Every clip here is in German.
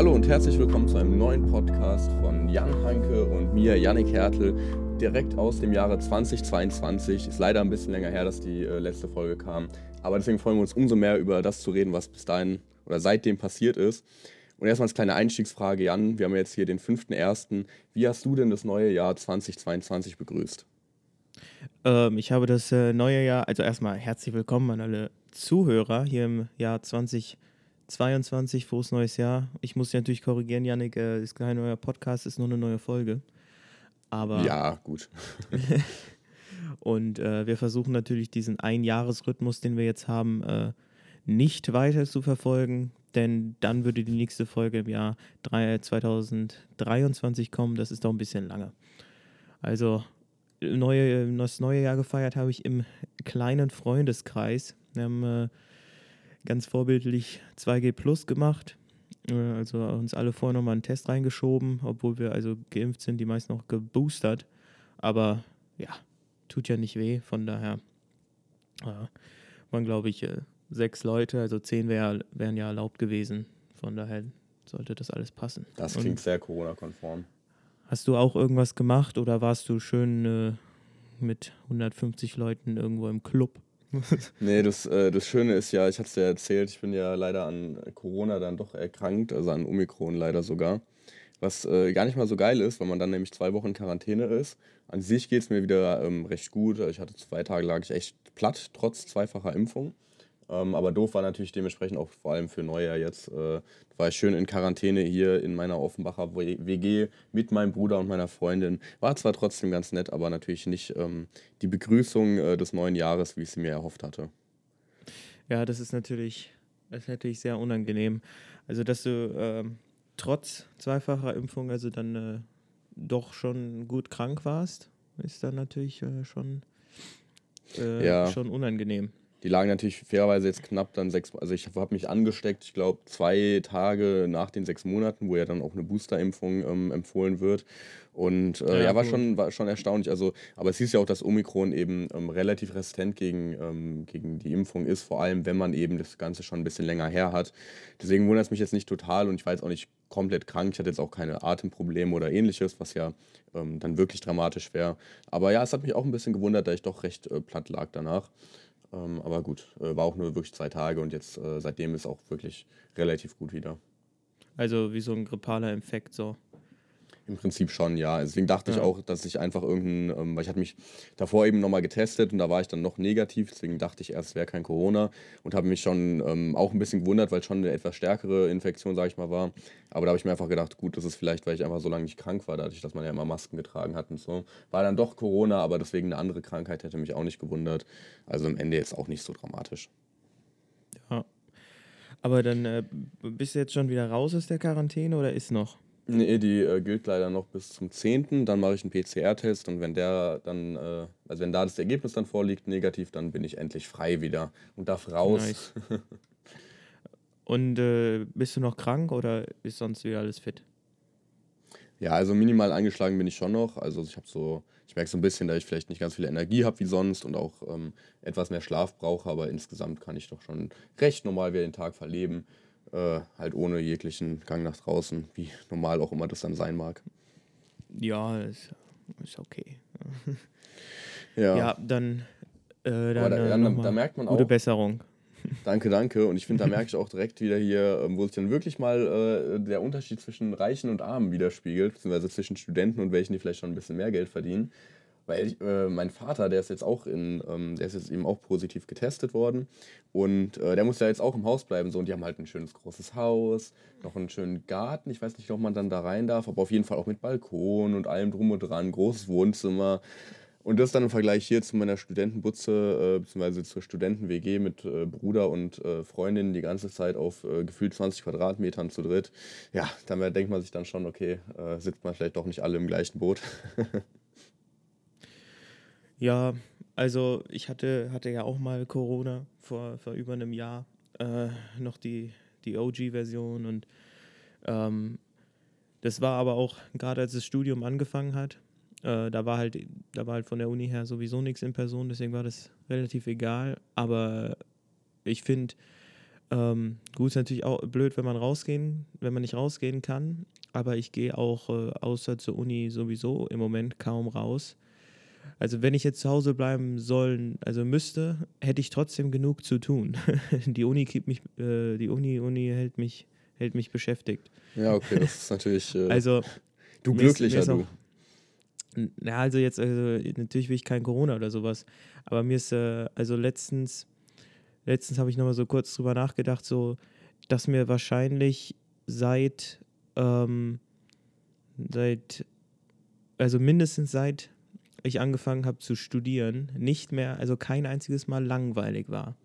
Hallo und herzlich willkommen zu einem neuen Podcast von Jan Hanke und mir, Yannick Hertel, direkt aus dem Jahre 2022. Ist leider ein bisschen länger her, dass die äh, letzte Folge kam, aber deswegen freuen wir uns umso mehr über das zu reden, was bis dahin oder seitdem passiert ist. Und erstmal als kleine Einstiegsfrage, Jan, wir haben jetzt hier den 5.1. Wie hast du denn das neue Jahr 2022 begrüßt? Ähm, ich habe das äh, neue Jahr, also erstmal herzlich willkommen an alle Zuhörer hier im Jahr 2022. Frohes neues Jahr. Ich muss dich natürlich korrigieren, Janik, äh, ist kein neuer Podcast, ist nur eine neue Folge. Aber Ja, gut. und äh, wir versuchen natürlich diesen Einjahresrhythmus, den wir jetzt haben, äh, nicht weiter zu verfolgen, denn dann würde die nächste Folge im Jahr drei- 2023 kommen. Das ist doch ein bisschen lange. Also neue, das neue Jahr gefeiert habe ich im kleinen Freundeskreis. Wir haben äh, ganz vorbildlich 2G Plus gemacht. Äh, also uns alle vorher nochmal einen Test reingeschoben, obwohl wir also geimpft sind, die meisten auch geboostert. Aber ja, tut ja nicht weh, von daher äh, waren, glaube ich, äh, sechs Leute, also zehn wär, wären ja erlaubt gewesen. Von daher sollte das alles passen. Das Und- klingt sehr Corona-konform. Hast du auch irgendwas gemacht oder warst du schön äh, mit 150 Leuten irgendwo im Club? Nee, das, äh, das Schöne ist ja, ich hatte es ja erzählt, ich bin ja leider an Corona dann doch erkrankt, also an Omikron leider sogar. Was äh, gar nicht mal so geil ist, weil man dann nämlich zwei Wochen in Quarantäne ist. An sich geht es mir wieder ähm, recht gut. Ich hatte zwei Tage, lag ich echt platt, trotz zweifacher Impfung. Ähm, aber doof war natürlich dementsprechend auch vor allem für Neujahr jetzt. Äh, war ich schön in Quarantäne hier in meiner Offenbacher WG mit meinem Bruder und meiner Freundin. War zwar trotzdem ganz nett, aber natürlich nicht ähm, die Begrüßung äh, des neuen Jahres, wie ich sie mir erhofft hatte. Ja, das ist natürlich, das ist natürlich sehr unangenehm. Also, dass du ähm, trotz zweifacher Impfung also dann äh, doch schon gut krank warst, ist dann natürlich äh, schon, äh, Ja. schon unangenehm. Die lagen natürlich fairerweise jetzt knapp dann sechs, also ich habe mich angesteckt, ich glaube zwei Tage nach den sechs Monaten, wo ja dann auch eine Boosterimpfung ähm, empfohlen wird. Und äh, Ja, ja, war, gut. schon, war schon erstaunlich. Also, aber es hieß ja auch, dass Omikron eben ähm, relativ resistent gegen, ähm, gegen die Impfung ist, vor allem wenn man eben das Ganze schon ein bisschen länger her hat. Deswegen wundert es mich jetzt nicht total und ich war jetzt auch nicht komplett krank. Ich hatte jetzt auch keine Atemprobleme oder ähnliches, was ja ähm, dann wirklich dramatisch wäre. Aber ja, es hat mich auch ein bisschen gewundert, da ich doch recht äh, platt lag danach. Ähm, aber gut, äh, war auch nur wirklich zwei Tage und jetzt äh, seitdem ist auch wirklich relativ gut wieder. Also wie so ein grippaler Infekt so. Im Prinzip schon, ja. Deswegen dachte ich Ja. auch, dass ich einfach irgendein, ähm, weil ich hatte mich davor eben nochmal getestet und da war ich dann noch negativ, deswegen dachte ich erst, es wäre kein Corona und habe mich schon ähm, auch ein bisschen gewundert, weil es schon eine etwas stärkere Infektion, sage ich mal, war. Aber da habe ich mir einfach gedacht, gut, das ist vielleicht, weil ich einfach so lange nicht krank war, dadurch, dass man ja immer Masken getragen hat und so. War dann doch Corona, aber deswegen eine andere Krankheit hätte mich auch nicht gewundert. Also am Ende jetzt auch nicht so dramatisch. Ja. Aber dann äh, bist du jetzt schon wieder raus aus der Quarantäne oder ist noch? Nee, die äh, gilt leider noch bis zum 10. Dann mache ich einen PCR-Test und wenn der dann, äh, also wenn da das Ergebnis dann vorliegt, negativ, dann bin ich endlich frei wieder und darf raus. Nice. Und äh, bist du noch krank oder ist sonst wieder alles fit? Ja, also minimal angeschlagen bin ich schon noch. Also ich habe so, ich merke so ein bisschen, dass ich vielleicht nicht ganz viel Energie habe wie sonst und auch ähm, etwas mehr Schlaf brauche, aber insgesamt kann ich doch schon recht normal wieder den Tag verleben. Äh, halt ohne jeglichen Gang nach draußen, wie normal auch immer das dann sein mag. Ja, ist, ist okay. Ja, Ja, dann, äh, dann, da, äh, dann, da merkt man gute auch, Besserung. Danke, danke. Und ich finde, da merke ich auch direkt wieder hier, ähm, wo sich dann wirklich mal äh, der Unterschied zwischen Reichen und Armen widerspiegelt, beziehungsweise zwischen Studenten und welchen, die vielleicht schon ein bisschen mehr Geld verdienen. Weil ich, äh, mein Vater, der ist jetzt auch in, ähm, der ist jetzt eben auch positiv getestet worden und äh, der muss ja jetzt auch im Haus bleiben so und die haben halt ein schönes großes Haus, noch einen schönen Garten. Ich weiß nicht, ob man dann da rein darf, aber auf jeden Fall auch mit Balkon und allem drum und dran, großes Wohnzimmer. Und das dann im Vergleich hier zu meiner Studentenbutze, äh, beziehungsweise zur Studenten-WG mit äh, Bruder und äh, Freundin die ganze Zeit auf äh, gefühlt 20 Quadratmetern zu dritt. Ja, dann denkt man sich dann schon, okay, äh, sitzt man vielleicht doch nicht alle im gleichen Boot. Ja, also ich hatte, hatte ja auch mal Corona vor, vor über einem Jahr. Äh, noch die, die OG-Version und ähm, das war aber auch, gerade als das Studium angefangen hat, äh, da war halt, da war halt von der Uni her sowieso nichts in Person, deswegen war das relativ egal. Aber ich finde, Ähm, gut, ist natürlich auch blöd, wenn man rausgehen, wenn man nicht rausgehen kann. Aber ich gehe auch äh, außer zur Uni sowieso im Moment kaum raus. Also wenn ich jetzt zu Hause bleiben sollen, also müsste, hätte ich trotzdem genug zu tun. die Uni keep mich, äh, die Uni, Uni hält mich, hält mich beschäftigt. Ja, okay, das ist natürlich. Äh, also du glücklicher, du. Ja, also jetzt, also natürlich will ich kein Corona oder sowas. Aber mir ist, äh, also letztens, letztens habe ich nochmal so kurz drüber nachgedacht, so, dass mir wahrscheinlich seit, ähm, seit, also mindestens seit ich angefangen habe zu studieren, nicht mehr, also kein einziges Mal langweilig war.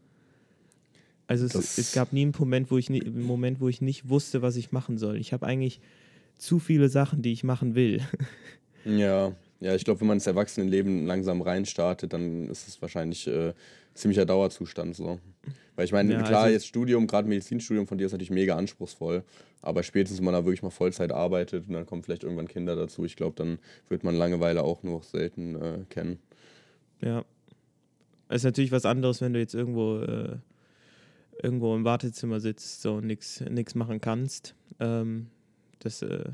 Also es, es, gab nie einen Moment, wo ich nie, einen Moment, wo ich nicht wusste, was ich machen soll. Ich habe eigentlich zu viele Sachen, die ich machen will. Ja, ja, ich glaube, wenn man ins Erwachsenenleben langsam reinstartet, dann ist es wahrscheinlich äh, ziemlicher Dauerzustand so. Weil ich meine, ja, klar, also jetzt Studium, gerade Medizinstudium von dir ist natürlich mega anspruchsvoll, aber spätestens, wenn man da wirklich mal Vollzeit arbeitet und dann kommen vielleicht irgendwann Kinder dazu, ich glaube, dann wird man Langeweile auch nur selten äh, kennen. Ja. Es ist natürlich was anderes, wenn du jetzt irgendwo, äh, irgendwo im Wartezimmer sitzt so, und nichts machen kannst. Ähm, das äh,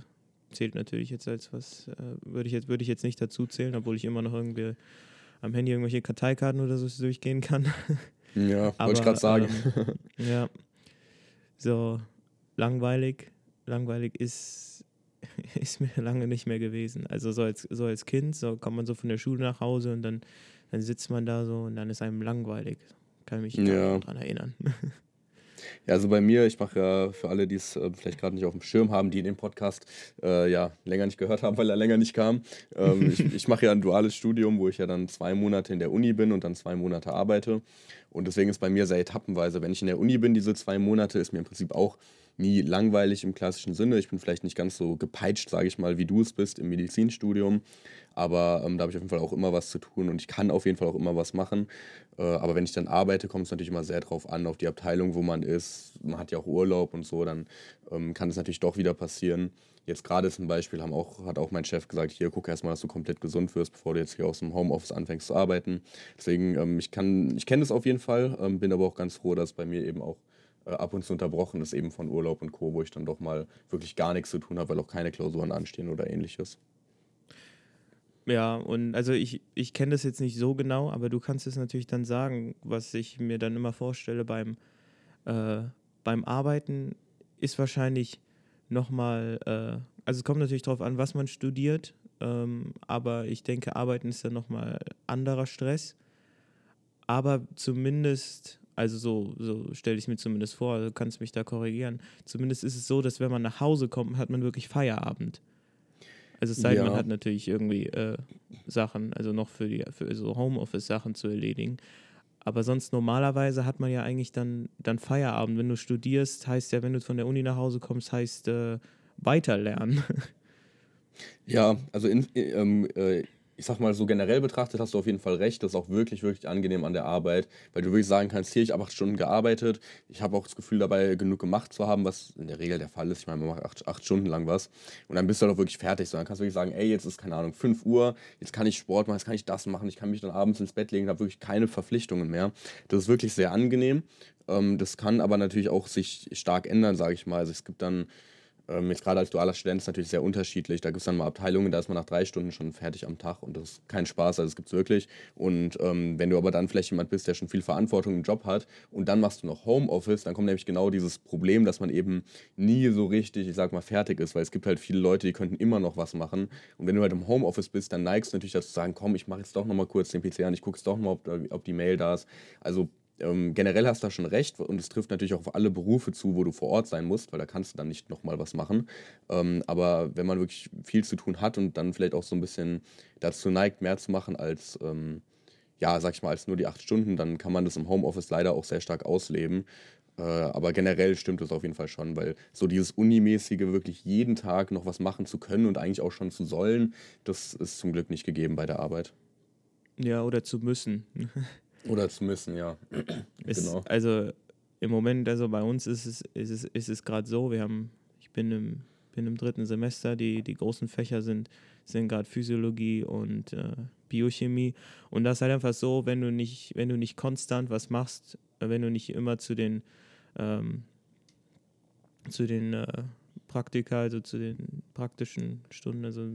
zählt natürlich jetzt als was, äh, würde ich, jetzt, würd ich jetzt nicht dazu zählen, obwohl ich immer noch irgendwie am Handy irgendwelche Karteikarten oder so durchgehen kann. Ja, wollte ich gerade sagen. Ähm, ja. So, langweilig. Langweilig ist, ist mir lange nicht mehr gewesen. Also so als, so als Kind, so kommt man so von der Schule nach Hause und dann, dann sitzt man da so und dann ist einem langweilig. Kann mich ja. daran erinnern. Ja, also bei mir, ich mache ja für alle, die es äh, vielleicht gerade nicht auf dem Schirm haben, die in dem Podcast äh, ja länger nicht gehört haben, weil er länger nicht kam. Ähm, ich ich mache ja ein duales Studium, wo ich ja dann zwei Monate in der Uni bin und dann zwei Monate arbeite. Und deswegen ist bei mir sehr etappenweise. Wenn ich in der Uni bin, diese zwei Monate, ist mir im Prinzip auch nie langweilig im klassischen Sinne. Ich bin vielleicht nicht ganz so gepeitscht, sage ich mal, wie du es bist im Medizinstudium. Aber ähm, da habe ich auf jeden Fall auch immer was zu tun und ich kann auf jeden Fall auch immer was machen. Äh, aber wenn ich dann arbeite, kommt es natürlich immer sehr drauf an, auf die Abteilung, wo man ist. Man hat ja auch Urlaub und so, dann ähm, kann es natürlich doch wieder passieren. Jetzt gerade zum Beispiel haben auch, hat auch mein Chef gesagt, hier guck erstmal, dass du komplett gesund wirst, bevor du jetzt hier aus dem Homeoffice anfängst zu arbeiten. Deswegen, ähm, ich ich kenne das auf jeden Fall, ähm, bin aber auch ganz froh, dass bei mir eben auch ab und zu unterbrochen ist, eben von Urlaub und Co., wo ich dann doch mal wirklich gar nichts zu tun habe, weil auch keine Klausuren anstehen oder ähnliches. Ja, und also ich, ich kenne das jetzt nicht so genau, aber du kannst es natürlich dann sagen, was ich mir dann immer vorstelle beim, äh, beim Arbeiten ist wahrscheinlich nochmal, äh, also es kommt natürlich darauf an, was man studiert, ähm, aber ich denke, Arbeiten ist dann nochmal anderer Stress. Aber zumindest, also so, so stelle ich es mir zumindest vor, du kannst mich da korrigieren, zumindest ist es so, dass wenn man nach Hause kommt, hat man wirklich Feierabend. Also es sei denn, ja. man hat natürlich irgendwie äh, Sachen, also noch für die für so Homeoffice-Sachen zu erledigen. Aber sonst normalerweise hat man ja eigentlich dann, dann Feierabend. Wenn du studierst, heißt ja, wenn du von der Uni nach Hause kommst, heißt äh, weiterlernen. Ja, also in, ähm, äh, ich sag mal so generell betrachtet hast du auf jeden Fall recht. Das ist auch wirklich, wirklich angenehm an der Arbeit, weil du wirklich sagen kannst, hier, ich habe acht Stunden gearbeitet. Ich habe auch das Gefühl dabei, genug gemacht zu haben, was in der Regel der Fall ist. Ich meine, man macht acht, acht Stunden lang was und dann bist du halt auch wirklich fertig. So, dann kannst du wirklich sagen, ey, jetzt ist, keine Ahnung, 5 Uhr, jetzt kann ich Sport machen, jetzt kann ich das machen, ich kann mich dann abends ins Bett legen, habe wirklich keine Verpflichtungen mehr. Das ist wirklich sehr angenehm. Ähm, das kann aber natürlich auch sich stark ändern, sage ich mal. Also es gibt dann ähm, jetzt gerade als dualer Student ist natürlich sehr unterschiedlich. Da gibt es dann mal Abteilungen, da ist man nach drei Stunden schon fertig am Tag und das ist kein Spaß, also das gibt es wirklich. Und ähm, wenn du aber dann vielleicht jemand bist, der schon viel Verantwortung im Job hat und dann machst du noch Homeoffice, dann kommt nämlich genau dieses Problem, dass man eben nie so richtig, ich sag mal, fertig ist, weil es gibt halt viele Leute, die könnten immer noch was machen. Und wenn du halt im Homeoffice bist, dann neigst du natürlich dazu zu sagen, komm, ich mache jetzt doch nochmal kurz den PC an, ich gucke jetzt doch mal, ob, ob die Mail da ist. Also ähm, generell hast du da schon recht und es trifft natürlich auch auf alle Berufe zu, wo du vor Ort sein musst, weil da kannst du dann nicht nochmal was machen. Ähm, aber wenn man wirklich viel zu tun hat und dann vielleicht auch so ein bisschen dazu neigt, mehr zu machen als, ähm, ja, sag ich mal, als nur die acht Stunden, dann kann man das im Homeoffice leider auch sehr stark ausleben. Äh, aber generell stimmt es auf jeden Fall schon, weil so dieses Unimäßige, wirklich jeden Tag noch was machen zu können und eigentlich auch schon zu sollen, das ist zum Glück nicht gegeben bei der Arbeit. Ja, oder zu müssen. Oder zu müssen, ja. Ist, genau. Also im Moment, also bei uns ist es, ist es, ist es gerade so, wir haben, ich bin im, bin im dritten Semester, die, die großen Fächer sind, sind gerade Physiologie und äh, Biochemie. Und das ist halt einfach so, wenn du nicht, wenn du nicht konstant was machst, wenn du nicht immer zu den ähm, zu den äh, Praktika, also zu den praktischen Stunden. Also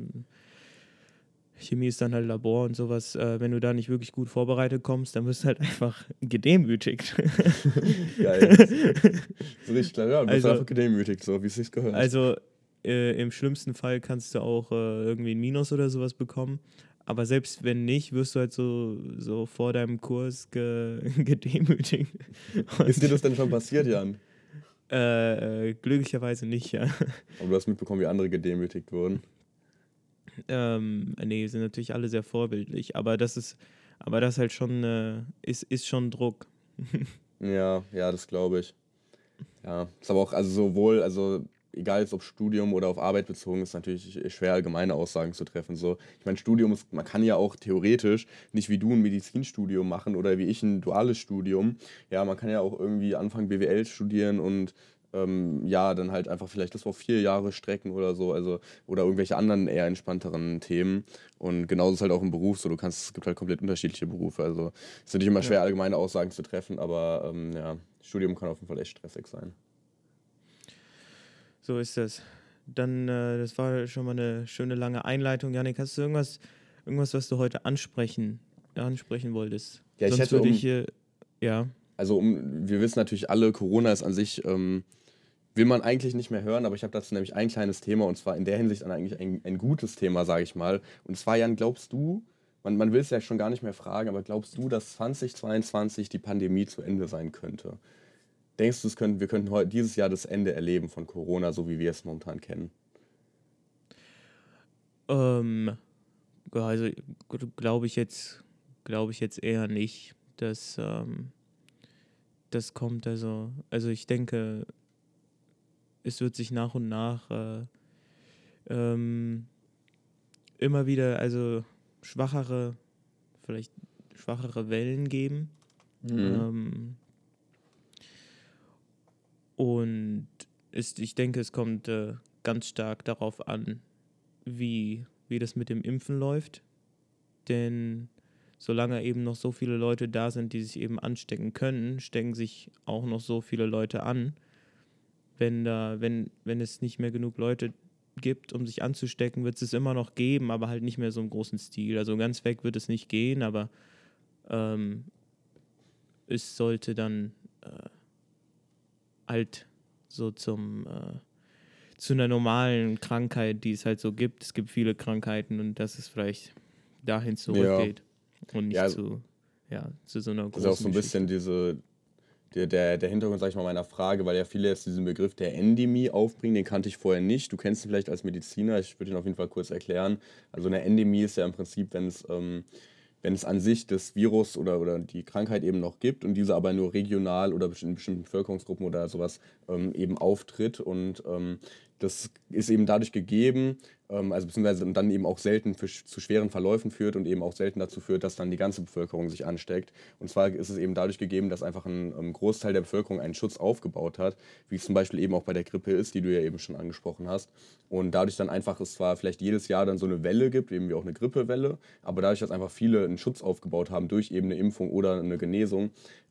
Chemie ist dann halt Labor und sowas. Äh, wenn du da nicht wirklich gut vorbereitet kommst, dann wirst du halt einfach gedemütigt. Geil. so richtig klar, ja, du bist also, einfach gedemütigt, so wie es sich gehört. Also äh, im schlimmsten Fall kannst du auch äh, irgendwie ein Minus oder sowas bekommen. Aber selbst wenn nicht, wirst du halt so, so vor deinem Kurs ge gedemütigt. Ist dir das denn schon passiert, Jan? Äh, äh, glücklicherweise nicht, ja. Aber du hast mitbekommen, wie andere gedemütigt wurden. Ähm, nee, sind natürlich alle sehr vorbildlich, aber das ist, aber das halt schon, äh, ist, ist schon Druck. ja, ja, das glaube ich. Ja, ist aber auch, also sowohl, also egal jetzt ob Studium oder auf Arbeit bezogen, ist natürlich schwer, allgemeine Aussagen zu treffen. So, ich meine, Studium ist, man kann ja auch theoretisch nicht wie du ein Medizinstudium machen oder wie ich ein duales Studium. Ja, man kann ja auch irgendwie anfangen, BWL studieren und ähm, ja, dann halt einfach vielleicht das auf vier Jahre strecken oder so, also oder irgendwelche anderen eher entspannteren Themen. Und genauso ist halt auch im Beruf so, du kannst, es gibt halt komplett unterschiedliche Berufe. Also es ist natürlich immer schwer, allgemeine Aussagen zu treffen, aber ähm, ja, Studium kann auf jeden Fall echt stressig sein. So ist das. Dann, äh, das war schon mal eine schöne lange Einleitung. Janik, hast du irgendwas, irgendwas, was du heute ansprechen, ansprechen wolltest? Ja, ich Sonst hätte um, ich hier, ja. Also um, wir wissen natürlich alle, Corona ist an sich, ähm, will man eigentlich nicht mehr hören, aber ich habe dazu nämlich ein kleines Thema und zwar in der Hinsicht eigentlich ein, ein gutes Thema, sage ich mal. Und zwar, Jan, glaubst du, man, man will es ja schon gar nicht mehr fragen, aber glaubst du, dass 2022 die Pandemie zu Ende sein könnte? Denkst du, könnten, wir könnten heute dieses Jahr das Ende erleben von Corona, so wie wir es momentan kennen? Ähm, also glaube ich jetzt, ich jetzt eher nicht, dass ähm, das kommt. Also, also ich denke, es wird sich nach und nach äh, ähm, immer wieder, also schwachere, vielleicht schwachere Wellen geben. Mhm. Ähm, und ist, ich denke, es kommt äh, ganz stark darauf an, wie, wie das mit dem Impfen läuft. Denn solange eben noch so viele Leute da sind, die sich eben anstecken können, stecken sich auch noch so viele Leute an. Wenn, da, wenn, wenn es nicht mehr genug Leute gibt, um sich anzustecken, wird es es immer noch geben, aber halt nicht mehr so im großen Stil. Also ganz weg wird es nicht gehen, aber ähm, es sollte dann äh, halt so zum äh, zu einer normalen Krankheit, die es halt so gibt. Es gibt viele Krankheiten und dass es vielleicht dahin zurückgeht ja. und nicht ja, zu, ja, zu so einer großen Das ist auch so ein bisschen diese, der, der, der Hintergrund, sag ich mal, meiner Frage, weil ja viele jetzt diesen Begriff der Endemie aufbringen, den kannte ich vorher nicht. Du kennst ihn vielleicht als Mediziner, ich würde ihn auf jeden Fall kurz erklären. Also eine Endemie ist ja im Prinzip, wenn es ähm, wenn es an sich das Virus oder, oder die Krankheit eben noch gibt und diese aber nur regional oder in bestimmten Bevölkerungsgruppen oder sowas ähm, eben auftritt und ähm, das ist eben dadurch gegeben, also beziehungsweise dann eben auch selten für, zu schweren Verläufen führt und eben auch selten dazu führt, dass dann die ganze Bevölkerung sich ansteckt. Und zwar ist es eben dadurch gegeben, dass einfach ein, ein Großteil der Bevölkerung einen Schutz aufgebaut hat, wie es zum Beispiel eben auch bei der Grippe ist, die du ja eben schon angesprochen hast. Und dadurch dann einfach es zwar vielleicht jedes Jahr dann so eine Welle gibt, eben wie auch eine Grippewelle, aber dadurch, dass einfach viele einen Schutz aufgebaut haben durch eben eine Impfung oder eine Genesung,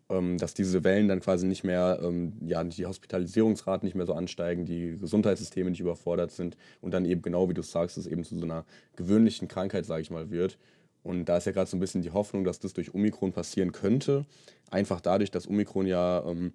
ähm, dass diese Wellen dann quasi nicht mehr, ähm, ja, die Hospitalisierungsraten nicht mehr so ansteigen, die Gesundheitssysteme nicht überfordert sind und dann eben genau wie du sagst, es eben zu so einer gewöhnlichen Krankheit, sage ich mal, wird. Und da ist ja gerade so ein bisschen die Hoffnung, dass das durch Omikron passieren könnte. Einfach dadurch, dass Omikron ja ähm,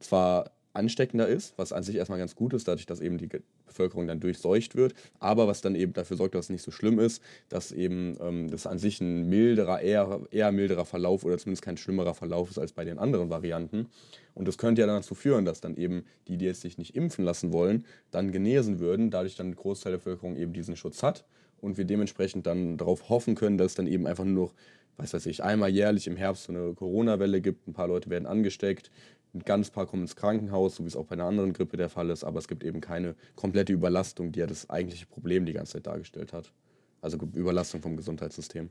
zwar ansteckender ist, was an sich erstmal ganz gut ist, dadurch, dass eben die Bevölkerung dann durchseucht wird, aber was dann eben dafür sorgt, dass es nicht so schlimm ist, dass eben ähm, das an sich ein milderer, eher, eher milderer Verlauf oder zumindest kein schlimmerer Verlauf ist als bei den anderen Varianten. Und das könnte ja dann dazu führen, dass dann eben die, die jetzt sich nicht impfen lassen wollen, dann genesen würden, dadurch dann ein Großteil der Bevölkerung eben diesen Schutz hat und wir dementsprechend dann darauf hoffen können, dass dann eben einfach nur noch was weiß ich, einmal jährlich im Herbst so eine Corona-Welle gibt, ein paar Leute werden angesteckt, ein ganz paar kommen ins Krankenhaus, so wie es auch bei einer anderen Grippe der Fall ist, aber es gibt eben keine komplette Überlastung, die ja das eigentliche Problem die ganze Zeit dargestellt hat. Also Überlastung vom Gesundheitssystem.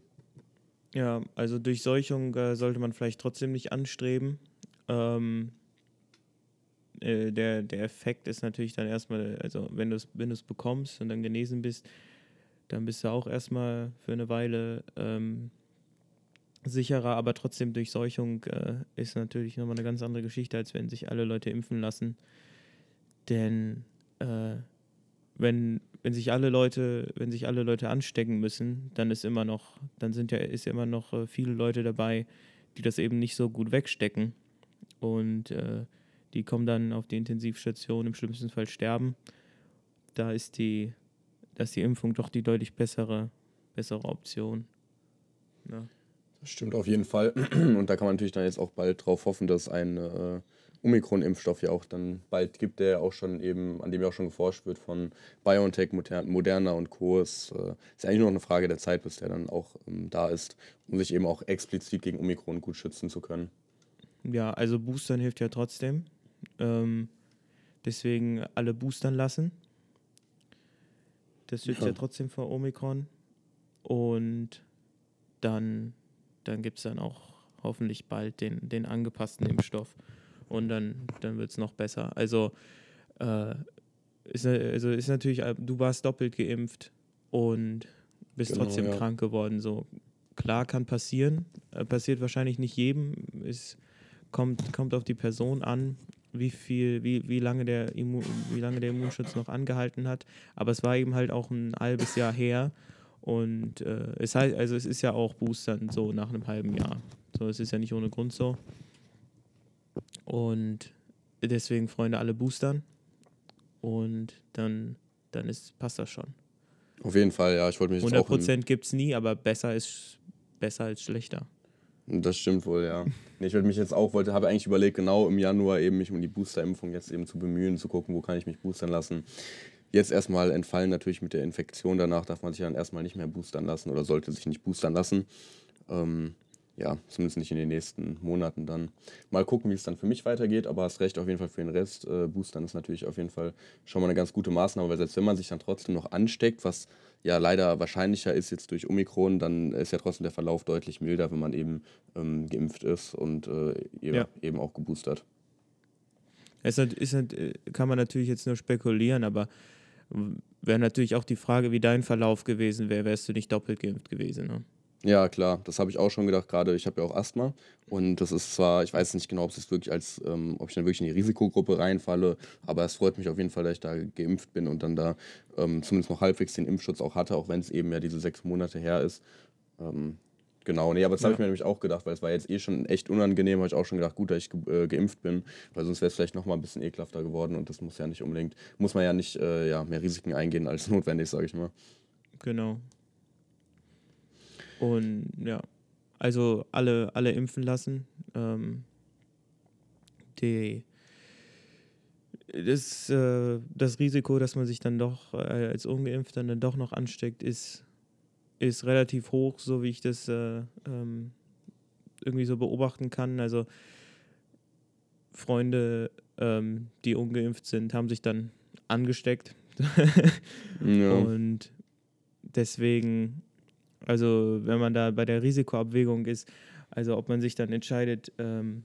Ja, also Durchseuchung äh, sollte man vielleicht trotzdem nicht anstreben. Ähm, äh, der, der Effekt ist natürlich dann erstmal, also wenn du es wenn bekommst und dann genesen bist, dann bist du auch erstmal für eine Weile ähm, sicherer, aber trotzdem Durchseuchung äh, ist natürlich nochmal eine ganz andere Geschichte, als wenn sich alle Leute impfen lassen. Denn äh, wenn, wenn sich alle Leute, wenn sich alle Leute anstecken müssen, dann ist immer noch, dann sind ja, ist immer noch äh, viele Leute dabei, die das eben nicht so gut wegstecken. Und äh, die kommen dann auf die Intensivstation, im schlimmsten Fall sterben. Da ist die, da die Impfung doch die deutlich bessere, bessere Option. Ja. Stimmt auf jeden Fall. Und da kann man natürlich dann jetzt auch bald drauf hoffen, dass ein äh, Omikron-Impfstoff ja auch dann bald gibt, der auch schon eben, an dem ja auch schon geforscht wird von BioNTech, Moderna und Co. Es äh, ist eigentlich nur noch eine Frage der Zeit, bis der dann auch ähm, da ist, um sich eben auch explizit gegen Omikron gut schützen zu können. Ja, also Boostern hilft ja trotzdem. Ähm, deswegen alle boostern lassen. Das schützt ja. ja trotzdem vor Omikron. Und dann, dann gibt es dann auch hoffentlich bald den, den angepassten Impfstoff. Und dann, dann wird es noch besser. Also, äh, ist, also ist natürlich, du warst doppelt geimpft und bist genau, trotzdem ja. krank geworden. So klar kann passieren, äh, passiert wahrscheinlich nicht jedem. Es kommt, kommt auf die Person an, wie viel, wie, wie lange der Immun, wie lange der Immunschutz noch angehalten hat. Aber es war eben halt auch ein halbes Jahr her. Und äh, es heißt, also es ist ja auch Boostern so nach einem halben Jahr. So, es ist ja nicht ohne Grund so. Und deswegen, Freunde, alle boostern. Und dann, dann ist, passt das schon. Auf jeden Fall, ja. Ich wollte mich 100% gibt es nie, aber besser ist besser als schlechter. Das stimmt wohl, ja. Nee, ich würde mich jetzt auch, wollte, habe eigentlich überlegt, genau im Januar eben mich um die Boosterimpfung jetzt eben zu bemühen, zu gucken, wo kann ich mich boostern lassen. Jetzt erstmal entfallen natürlich mit der Infektion, danach darf man sich dann erstmal nicht mehr boostern lassen oder sollte sich nicht boostern lassen. Ähm, ja, zumindest nicht in den nächsten Monaten dann. Mal gucken, wie es dann für mich weitergeht, aber hast recht auf jeden Fall für den Rest. Äh, Boostern ist natürlich auf jeden Fall schon mal eine ganz gute Maßnahme, weil selbst wenn man sich dann trotzdem noch ansteckt, was ja leider wahrscheinlicher ist jetzt durch Omikron, dann ist ja trotzdem der Verlauf deutlich milder, wenn man eben ähm, geimpft ist und äh, ja. eben auch geboostert. Es ist, ist, kann man natürlich jetzt nur spekulieren, aber wäre natürlich auch die Frage, wie dein Verlauf gewesen wäre, wärst du nicht doppelt geimpft gewesen. Ne? Ja, klar, das habe ich auch schon gedacht. Gerade ich habe ja auch Asthma und das ist zwar, ich weiß nicht genau, ob es wirklich als, ähm, ob ich dann wirklich in die Risikogruppe reinfalle, aber es freut mich auf jeden Fall, dass ich da geimpft bin und dann da ähm, zumindest noch halbwegs den Impfschutz auch hatte, auch wenn es eben ja diese sechs Monate her ist. Ähm, genau, nee, aber das ja. habe ich mir nämlich auch gedacht, weil es war jetzt eh schon echt unangenehm, habe ich auch schon gedacht, gut, dass ich ge äh, geimpft bin, weil sonst wäre es vielleicht nochmal ein bisschen ekelhafter geworden und das muss ja nicht unbedingt, muss man ja nicht äh, ja, mehr Risiken eingehen als notwendig, sage ich mal. Genau. Und ja, also alle, alle impfen lassen. Ähm, die, das, äh, das Risiko, dass man sich dann doch äh, als Ungeimpfter dann doch noch ansteckt, ist, ist relativ hoch, so wie ich das äh, ähm, irgendwie so beobachten kann. Also Freunde, ähm, die ungeimpft sind, haben sich dann angesteckt. ja. Und deswegen also wenn man da bei der Risikoabwägung ist, also ob man sich dann entscheidet ähm,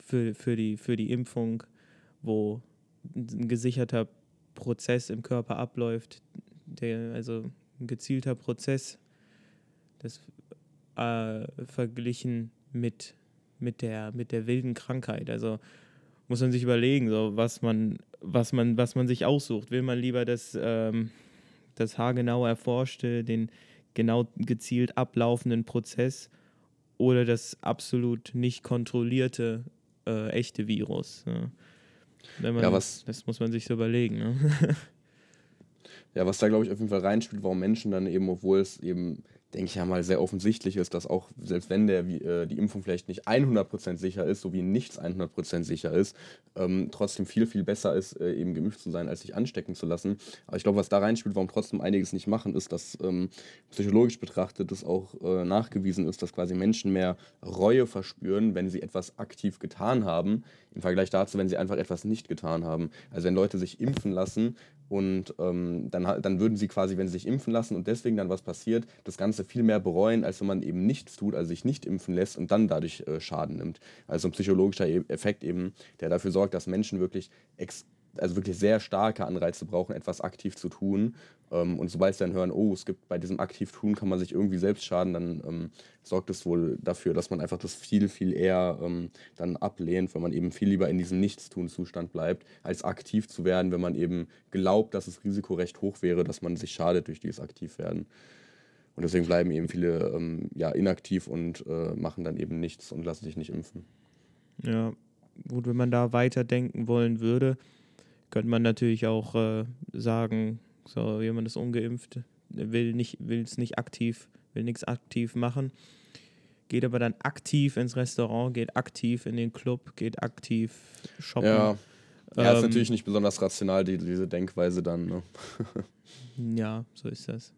für, für, die, für die Impfung, wo ein gesicherter Prozess im Körper abläuft, der, also ein gezielter Prozess, das äh, verglichen mit, mit, der, mit der wilden Krankheit. Also muss man sich überlegen, so was man, was man, was man sich aussucht. Will man lieber das ähm, das haargenau erforschte, den genau gezielt ablaufenden Prozess oder das absolut nicht kontrollierte äh, echte Virus. Ne? Man, ja, was, das muss man sich so überlegen. Ne? ja, was da glaube ich auf jeden Fall reinspielt, warum Menschen dann eben, obwohl es eben denke ich ja mal, sehr offensichtlich ist, dass auch, selbst wenn der, äh, die Impfung vielleicht nicht 100% sicher ist, so wie nichts 100% sicher ist, ähm, trotzdem viel, viel besser ist, äh, eben geimpft zu sein, als sich anstecken zu lassen. Aber ich glaube, was da reinspielt, warum trotzdem einiges nicht machen, ist, dass ähm, psychologisch betrachtet es auch äh, nachgewiesen ist, dass quasi Menschen mehr Reue verspüren, wenn sie etwas aktiv getan haben, im Vergleich dazu, wenn sie einfach etwas nicht getan haben. Also wenn Leute sich impfen lassen, und ähm, dann, dann würden sie quasi, wenn sie sich impfen lassen und deswegen dann was passiert, das Ganze viel mehr bereuen, als wenn man eben nichts tut, also sich nicht impfen lässt und dann dadurch äh, Schaden nimmt. Also ein psychologischer e-, Effekt eben, der dafür sorgt, dass Menschen wirklich also wirklich sehr starke Anreize brauchen, etwas aktiv zu tun. Ähm, und sobald sie dann hören, oh, es gibt bei diesem aktiv tun, kann man sich irgendwie selbst schaden, dann ähm, sorgt es wohl dafür, dass man einfach das viel, viel eher ähm, dann ablehnt, weil man eben viel lieber in diesem Nichtstun-Zustand bleibt, als aktiv zu werden, wenn man eben glaubt, dass das Risiko recht hoch wäre, dass man sich schadet durch dieses Aktivwerden. Und deswegen bleiben eben viele ähm, ja, inaktiv und äh, machen dann eben nichts und lassen sich nicht impfen. Ja, gut, wenn man da weiterdenken wollen würde, könnte man natürlich auch äh, sagen, so jemand ist ungeimpft, will nicht, will es nicht aktiv, will nichts aktiv machen, geht aber dann aktiv ins Restaurant, geht aktiv in den Club, geht aktiv shoppen. Ja, ja ähm, ist natürlich nicht besonders rational, die, diese Denkweise dann. Ne? ja, so ist das.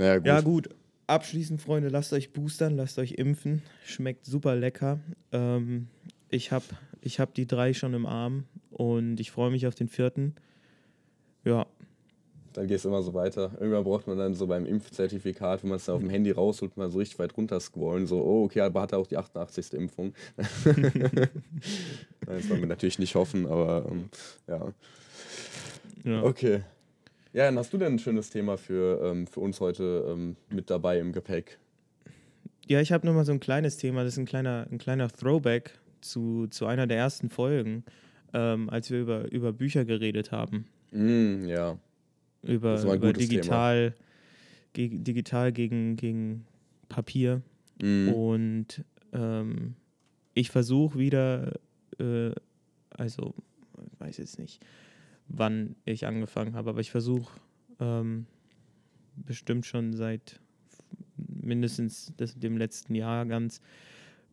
Naja, gut. Ja, gut. Abschließend, Freunde, lasst euch boostern, lasst euch impfen. Schmeckt super lecker. Ähm, ich habe ich hab die drei schon im Arm und ich freue mich auf den vierten. Ja. Dann geht es immer so weiter. Irgendwann braucht man dann so beim Impfzertifikat, wenn man es dann auf dem Handy rausholt, mal so richtig weit runter scrollen, so, oh, okay, aber hat er auch die 88. Impfung. das wollen wir natürlich nicht hoffen, aber ähm, ja. ja. Okay. Ja, dann hast du denn ein schönes Thema für, ähm, für uns heute ähm, mit dabei im Gepäck? Ja, ich habe nochmal so ein kleines Thema, das ist ein kleiner, ein kleiner Throwback zu, zu einer der ersten Folgen, ähm, als wir über, über Bücher geredet haben. Mm, ja. Über, über digital, ge digital gegen, gegen Papier. Mm. Und ähm, ich versuche wieder, äh, also, ich weiß jetzt nicht, wann ich angefangen habe, aber ich versuche ähm, bestimmt schon seit mindestens des, dem letzten Jahr ganz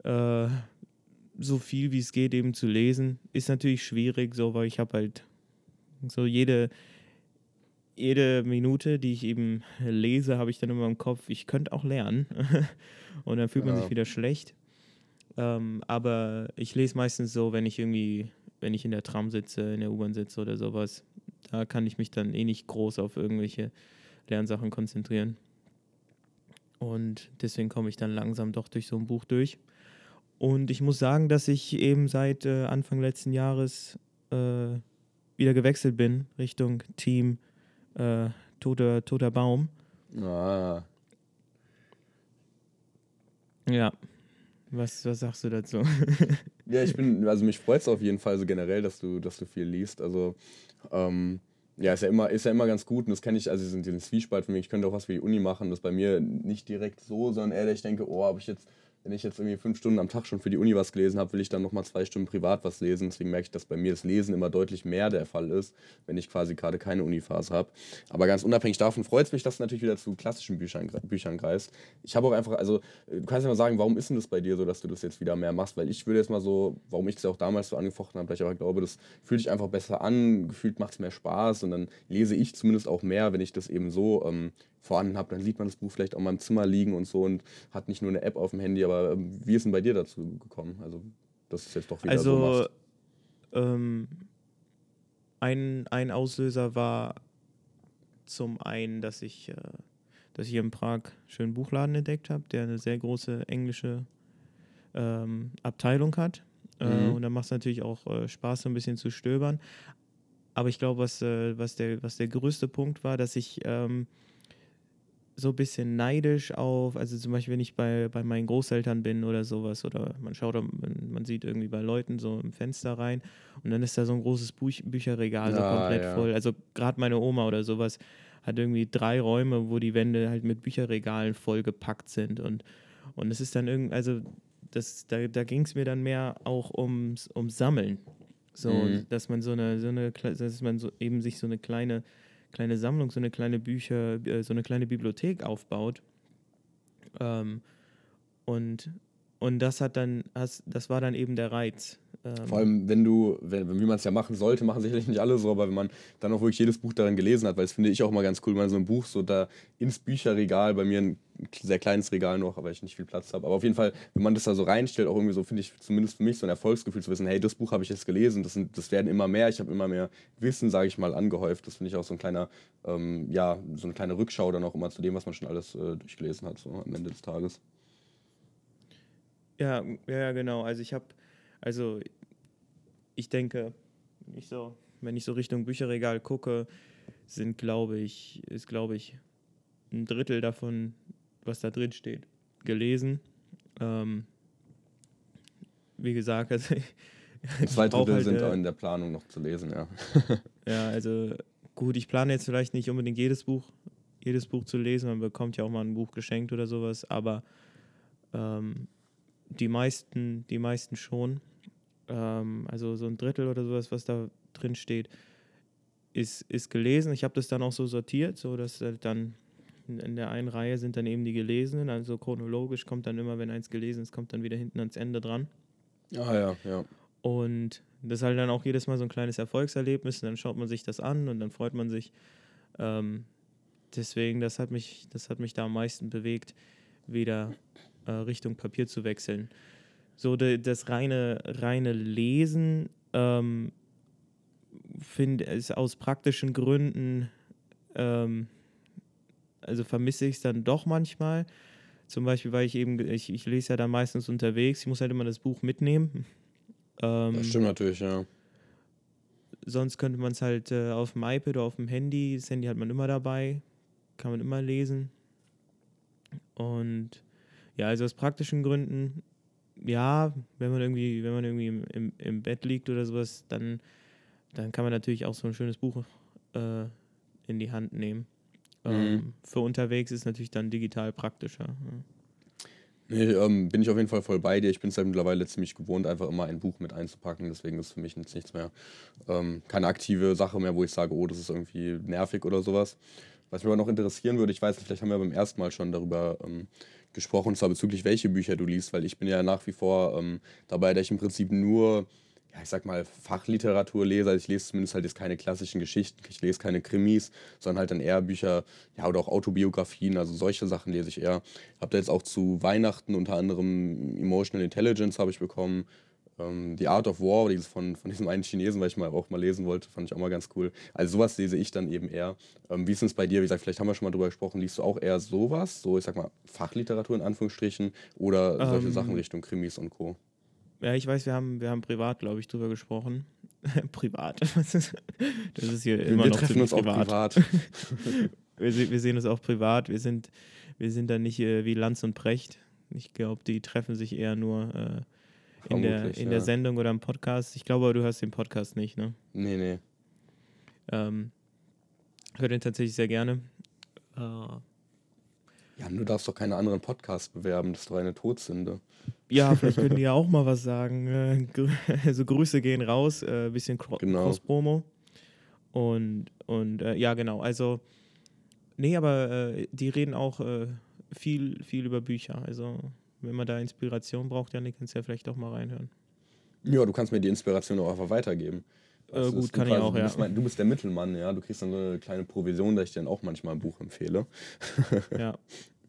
äh, so viel wie es geht eben zu lesen. Ist natürlich schwierig, so, weil ich habe halt so jede, jede Minute, die ich eben lese, habe ich dann immer im Kopf, ich könnte auch lernen. Und dann fühlt man sich wieder schlecht. Ähm, aber ich lese meistens so, wenn ich irgendwie wenn ich in der Tram sitze, in der U-Bahn sitze oder sowas. Da kann ich mich dann eh nicht groß auf irgendwelche Lernsachen konzentrieren. Und deswegen komme ich dann langsam doch durch so ein Buch durch. Und ich muss sagen, dass ich eben seit äh, Anfang letzten Jahres äh, wieder gewechselt bin Richtung Team äh, Toter, Toter Baum. Ah. Ja, was, was sagst du dazu? ja, ich bin, also mich freut es auf jeden Fall so generell, dass du, dass du viel liest. Also, ähm, ja, ist ja immer, ist ja immer ganz gut und das kenne ich, also diesen, Zwiespalt für mich, ich könnte auch was für die Uni machen, das bei mir nicht direkt so, sondern eher, ich denke, oh, habe ich jetzt wenn ich jetzt irgendwie fünf Stunden am Tag schon für die Uni was gelesen habe, will ich dann nochmal zwei Stunden privat was lesen. Deswegen merke ich, dass bei mir das Lesen immer deutlich mehr der Fall ist, wenn ich quasi gerade keine Uniphase habe. Aber ganz unabhängig davon freut es mich, dass du natürlich wieder zu klassischen Büchern, Büchern greifst. Ich habe auch einfach, also du kannst ja mal sagen, warum ist denn das bei dir so, dass du das jetzt wieder mehr machst? Weil ich würde jetzt mal so, warum ich das auch damals so angefochten habe, weil ich aber glaube, das fühlt sich einfach besser an, gefühlt macht es mehr Spaß und dann lese ich zumindest auch mehr, wenn ich das eben so ähm, vorhanden habe, dann sieht man das Buch vielleicht auch mal im Zimmer liegen und so und hat nicht nur eine App auf dem Handy. Aber ähm, wie ist denn bei dir dazu gekommen? Also, das ist jetzt doch wieder also, so ähm, ein, ein Auslöser war zum einen, dass ich, äh, dass ich in Prag schönen Buchladen entdeckt habe, der eine sehr große englische ähm, Abteilung hat. Äh, mhm. und da macht es natürlich auch äh, Spaß, so ein bisschen zu stöbern. Aber ich glaube, was, äh, was, der, was der größte Punkt war, dass ich ähm, so ein bisschen neidisch auf, also zum Beispiel, wenn ich bei, bei meinen Großeltern bin oder sowas, oder man schaut, man sieht irgendwie bei Leuten so im Fenster rein und dann ist da so ein großes Buch, Bücherregal so ah, komplett ja. voll. Also gerade meine Oma oder sowas hat irgendwie drei Räume, wo die Wände halt mit Bücherregalen vollgepackt sind und und es ist dann irgendwie, also das, da, da ging es mir dann mehr auch ums, ums Sammeln. So, mhm. dass man so eine, so eine, dass man so eben sich so eine kleine kleine Sammlung, so eine kleine Bücher, äh, so eine kleine Bibliothek aufbaut. Ähm, und, und das hat dann, das war dann eben der Reiz. Ähm Vor allem, wenn du, wenn, wie man es ja machen sollte, machen sicherlich nicht alle so, aber wenn man dann auch wirklich jedes Buch darin gelesen hat, weil das finde ich auch mal ganz cool, wenn man so ein Buch so da ins Bücherregal, bei mir ein sehr kleines Regal noch, weil ich nicht viel Platz habe, aber auf jeden Fall, wenn man das da so reinstellt, auch irgendwie so, finde ich zumindest für mich so ein Erfolgsgefühl zu wissen, hey, das Buch habe ich jetzt gelesen, das, sind, das werden immer mehr, ich habe immer mehr Wissen, sage ich mal, angehäuft. Das finde ich auch so ein kleiner, ähm, ja, so eine kleine Rückschau dann auch immer zu dem, was man schon alles äh, durchgelesen hat, so am Ende des Tages. Ja, ja, genau. Also ich habe, also ich denke, wenn ich so wenn ich so Richtung Bücherregal gucke, sind, glaube ich, ist, glaube ich, ein Drittel davon, was da drin steht, gelesen. Ähm, wie gesagt, also Zwei Drittel halt, sind äh, in der Planung noch zu lesen, ja. ja, also gut, ich plane jetzt vielleicht nicht unbedingt jedes Buch, jedes Buch zu lesen, man bekommt ja auch mal ein Buch geschenkt oder sowas, aber ähm, die meisten, die meisten schon. Ähm, also so ein Drittel oder sowas, was da drin steht, ist, ist gelesen. Ich habe das dann auch so sortiert, so dass halt dann in der einen Reihe sind dann eben die gelesenen, also chronologisch kommt dann immer, wenn eins gelesen ist, kommt dann wieder hinten ans Ende dran. Ah ja, ja. Und das ist halt dann auch jedes Mal so ein kleines Erfolgserlebnis. Und dann schaut man sich das an und dann freut man sich. Ähm, deswegen, das hat mich, das hat mich da am meisten bewegt, wieder äh, Richtung Papier zu wechseln. So de, das reine, reine Lesen ähm, finde ist aus praktischen Gründen, ähm, also vermisse ich es dann doch manchmal. Zum Beispiel, weil ich eben, ich, ich lese ja dann meistens unterwegs, ich muss halt immer das Buch mitnehmen. Ähm, das stimmt natürlich, ja. Sonst könnte man es halt äh, auf dem iPad oder auf dem Handy, das Handy hat man immer dabei, kann man immer lesen. Und ja, also aus praktischen Gründen, ja, wenn man irgendwie, wenn man irgendwie im, im, im Bett liegt oder sowas, dann, dann kann man natürlich auch so ein schönes Buch äh, in die Hand nehmen. Mhm. Ähm, für unterwegs ist natürlich dann digital praktischer. Ja. Nee, ähm, bin ich auf jeden Fall voll bei dir. Ich bin es halt mittlerweile ziemlich gewohnt, einfach immer ein Buch mit einzupacken. Deswegen ist für mich jetzt nichts mehr, ähm, keine aktive Sache mehr, wo ich sage, oh, das ist irgendwie nervig oder sowas. Was mich aber noch interessieren würde, ich weiß, vielleicht haben wir beim ersten Mal schon darüber ähm, gesprochen, und zwar bezüglich welche Bücher du liest, weil ich bin ja nach wie vor ähm, dabei, dass ich im Prinzip nur ja, ich sag mal, Fachliteratur lese. Also ich lese zumindest halt jetzt keine klassischen Geschichten, ich lese keine Krimis, sondern halt dann eher Bücher, ja, oder auch Autobiografien, also solche Sachen lese ich eher. Habe da jetzt auch zu Weihnachten unter anderem Emotional Intelligence habe ich bekommen. Ähm, The Art of War, dieses von, von diesem einen Chinesen, weil ich mal auch mal lesen wollte, fand ich auch mal ganz cool. Also sowas lese ich dann eben eher. Ähm, wie ist es bei dir? Wie gesagt, vielleicht haben wir schon mal drüber gesprochen. Liest du auch eher sowas, so ich sag mal Fachliteratur in Anführungsstrichen, oder solche ähm, Sachen Richtung Krimis und Co.? Ja, ich weiß, wir haben, wir haben privat, glaube ich, drüber gesprochen. privat. das ist hier immer wir noch treffen uns privat. auch privat. wir, wir, sehen uns auch privat. Wir sind, wir sind da nicht äh, wie Lanz und Precht. Ich glaube, die treffen sich eher nur äh, in, der, in ja. der Sendung oder im Podcast. Ich glaube, du hast den Podcast nicht, ne? Nee, nee. Ähm, ich höre den tatsächlich sehr gerne. Äh, ja, du darfst doch keine anderen Podcasts bewerben, das ist doch eine Todsünde. Ja, vielleicht können die ja auch mal was sagen. Also Grüße gehen raus, äh, bisschen Cro genau. Cross-Promo. Und, und äh, ja, genau, also, nee, aber äh, die reden auch äh, viel, viel über Bücher. Also, wenn man da Inspiration braucht, Janik, kannst du ja vielleicht auch mal reinhören. Ja, du kannst mir die Inspiration auch einfach weitergeben. Äh, gut, kann ich auch, du ja. Bist mein, du bist der Mittelmann, ja. Du kriegst dann so eine kleine Provision, dass ich dir dann auch manchmal ein Buch empfehle. ja.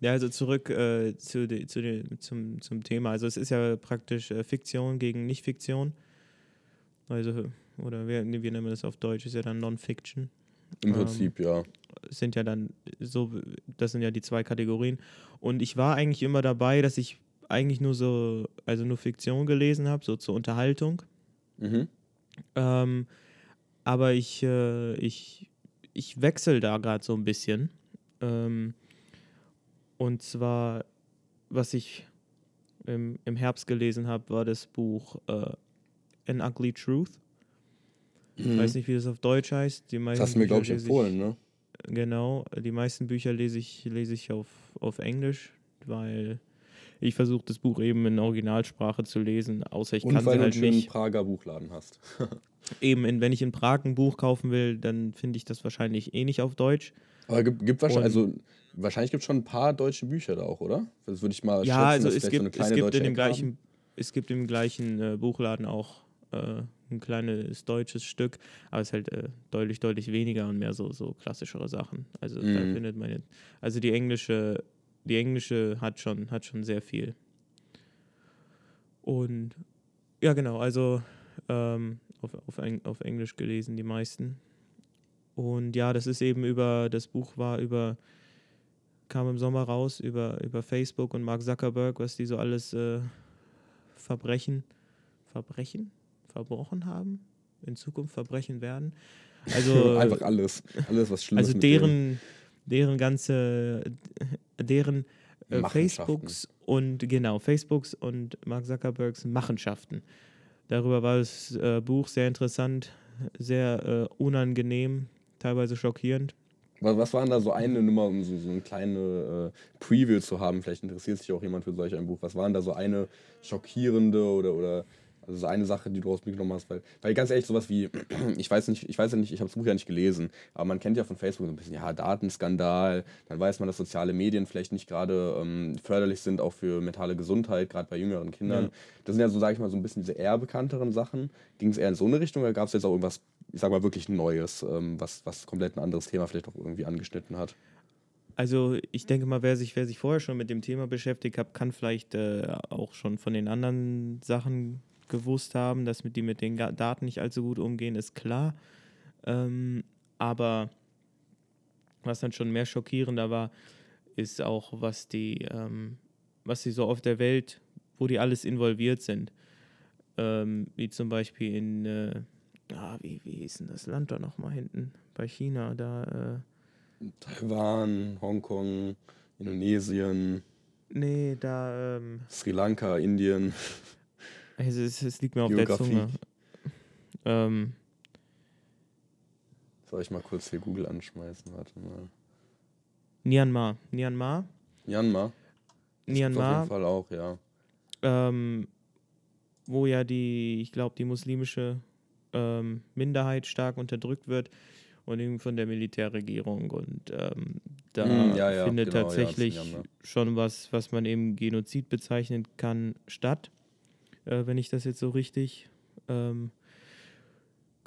Ja, also zurück äh, zu, de, zu de, zum, zum Thema. Also es ist ja praktisch äh, Fiktion gegen Nicht-Fiktion. Also, oder wir, wir nennen das auf Deutsch, ist ja dann Non-Fiction. Im Prinzip, ähm, ja. Sind ja dann so, das sind ja die zwei Kategorien. Und ich war eigentlich immer dabei, dass ich eigentlich nur so, also nur Fiktion gelesen habe, so zur Unterhaltung. Mhm. Ähm, aber ich, äh, ich, ich wechsle da gerade so ein bisschen. Ähm, und zwar, was ich im, im Herbst gelesen habe, war das Buch äh, An Ugly Truth. Ich mhm. weiß nicht, wie das auf Deutsch heißt. Die das hast du mir, glaube ich, empfohlen, ich, ne? Genau, die meisten Bücher lese ich, lese ich auf, auf Englisch, weil ich versuche das Buch eben in Originalsprache zu lesen, außer ich Und kann weil sie halt du nicht. einen Prager Buchladen hast. eben, in, wenn ich in Prag ein Buch kaufen will, dann finde ich das wahrscheinlich eh nicht auf Deutsch. Aber gibt, gibt wahrscheinlich, also wahrscheinlich gibt es schon ein paar deutsche Bücher da auch, oder? Das würde ich mal ja, schätzen, also es gibt, so es gibt in dem gleichen, es gibt im gleichen äh, Buchladen auch äh, ein kleines deutsches Stück, aber es ist halt äh, deutlich, deutlich weniger und mehr so, so klassischere Sachen. Also mhm. da findet man jetzt, also die englische, die englische hat schon, hat schon sehr viel. Und ja, genau, also ähm, auf, auf, auf Englisch gelesen, die meisten. Und ja, das ist eben über, das Buch war über, kam im Sommer raus, über, über Facebook und Mark Zuckerberg, was die so alles äh, Verbrechen, Verbrechen? Verbrochen haben? in Zukunft verbrechen werden. Also Einfach alles. Alles, was schlimm also ist. denen. deren, deren ganze, deren äh. Facebooks und genau, Facebooks und Mark Zuckerbergs Machenschaften. Darüber war das äh, Buch sehr interessant, sehr äh, unangenehm, teilweise schockierend. Was, was waren da so eine Nummer, um so, so eine kleine äh, Preview zu haben? Vielleicht interessiert sich auch jemand für solch ein Buch. Was waren da so eine schockierende oder, oder also so eine Sache, die du aus mitgenommen hast? Weil, weil ganz ehrlich, sowas wie, ich weiß nicht, ich weiß ja nicht, ich habe das Buch ja nicht gelesen, aber man kennt ja von Facebook so ein bisschen, ja, Datenskandal, dann weiß man, dass soziale Medien vielleicht nicht gerade ähm, förderlich sind, auch für mentale Gesundheit, gerade bei jüngeren Kindern. Ja. Das sind ja so, sage ich mal, so ein bisschen diese eher bekannteren Sachen. Ging es eher in so eine Richtung oder gab es jetzt auch irgendwas, ich sag mal, wirklich Neues, ähm, was, was komplett ein anderes Thema vielleicht auch irgendwie angeschnitten hat? Also ich denke mal, wer sich, wer sich vorher schon mit dem Thema beschäftigt hat, kann vielleicht äh, auch schon von den anderen Sachen gewusst haben, dass die mit den Daten nicht allzu gut umgehen, ist klar. Ähm, aber was dann schon mehr schockierender war, ist auch, was die, ähm, was sie so auf der Welt, wo die alles involviert sind. Ähm, wie zum Beispiel in, äh, ah, wie, wie hieß denn das Land da nochmal hinten? Bei China, da, äh, Taiwan, Hongkong, Indonesien, nee, da, ähm, Sri Lanka, Indien. Es, es, es liegt mir auf Geografie. der Zunge. Ähm, Soll ich mal kurz hier Google anschmeißen? Warte mal. Myanmar. Myanmar. Myanmar? Gibt's Auf Myanmar, jeden Fall auch, ja. ähm, wo ja die, ich glaube, die muslimische ähm, Minderheit stark unterdrückt wird und eben von der Militärregierung. Und ähm, da Mm, ja, ja, findet genau, ja, tatsächlich Myanmar. schon was, was man eben Genozid bezeichnen kann, statt. Äh, wenn ich das jetzt so richtig ähm,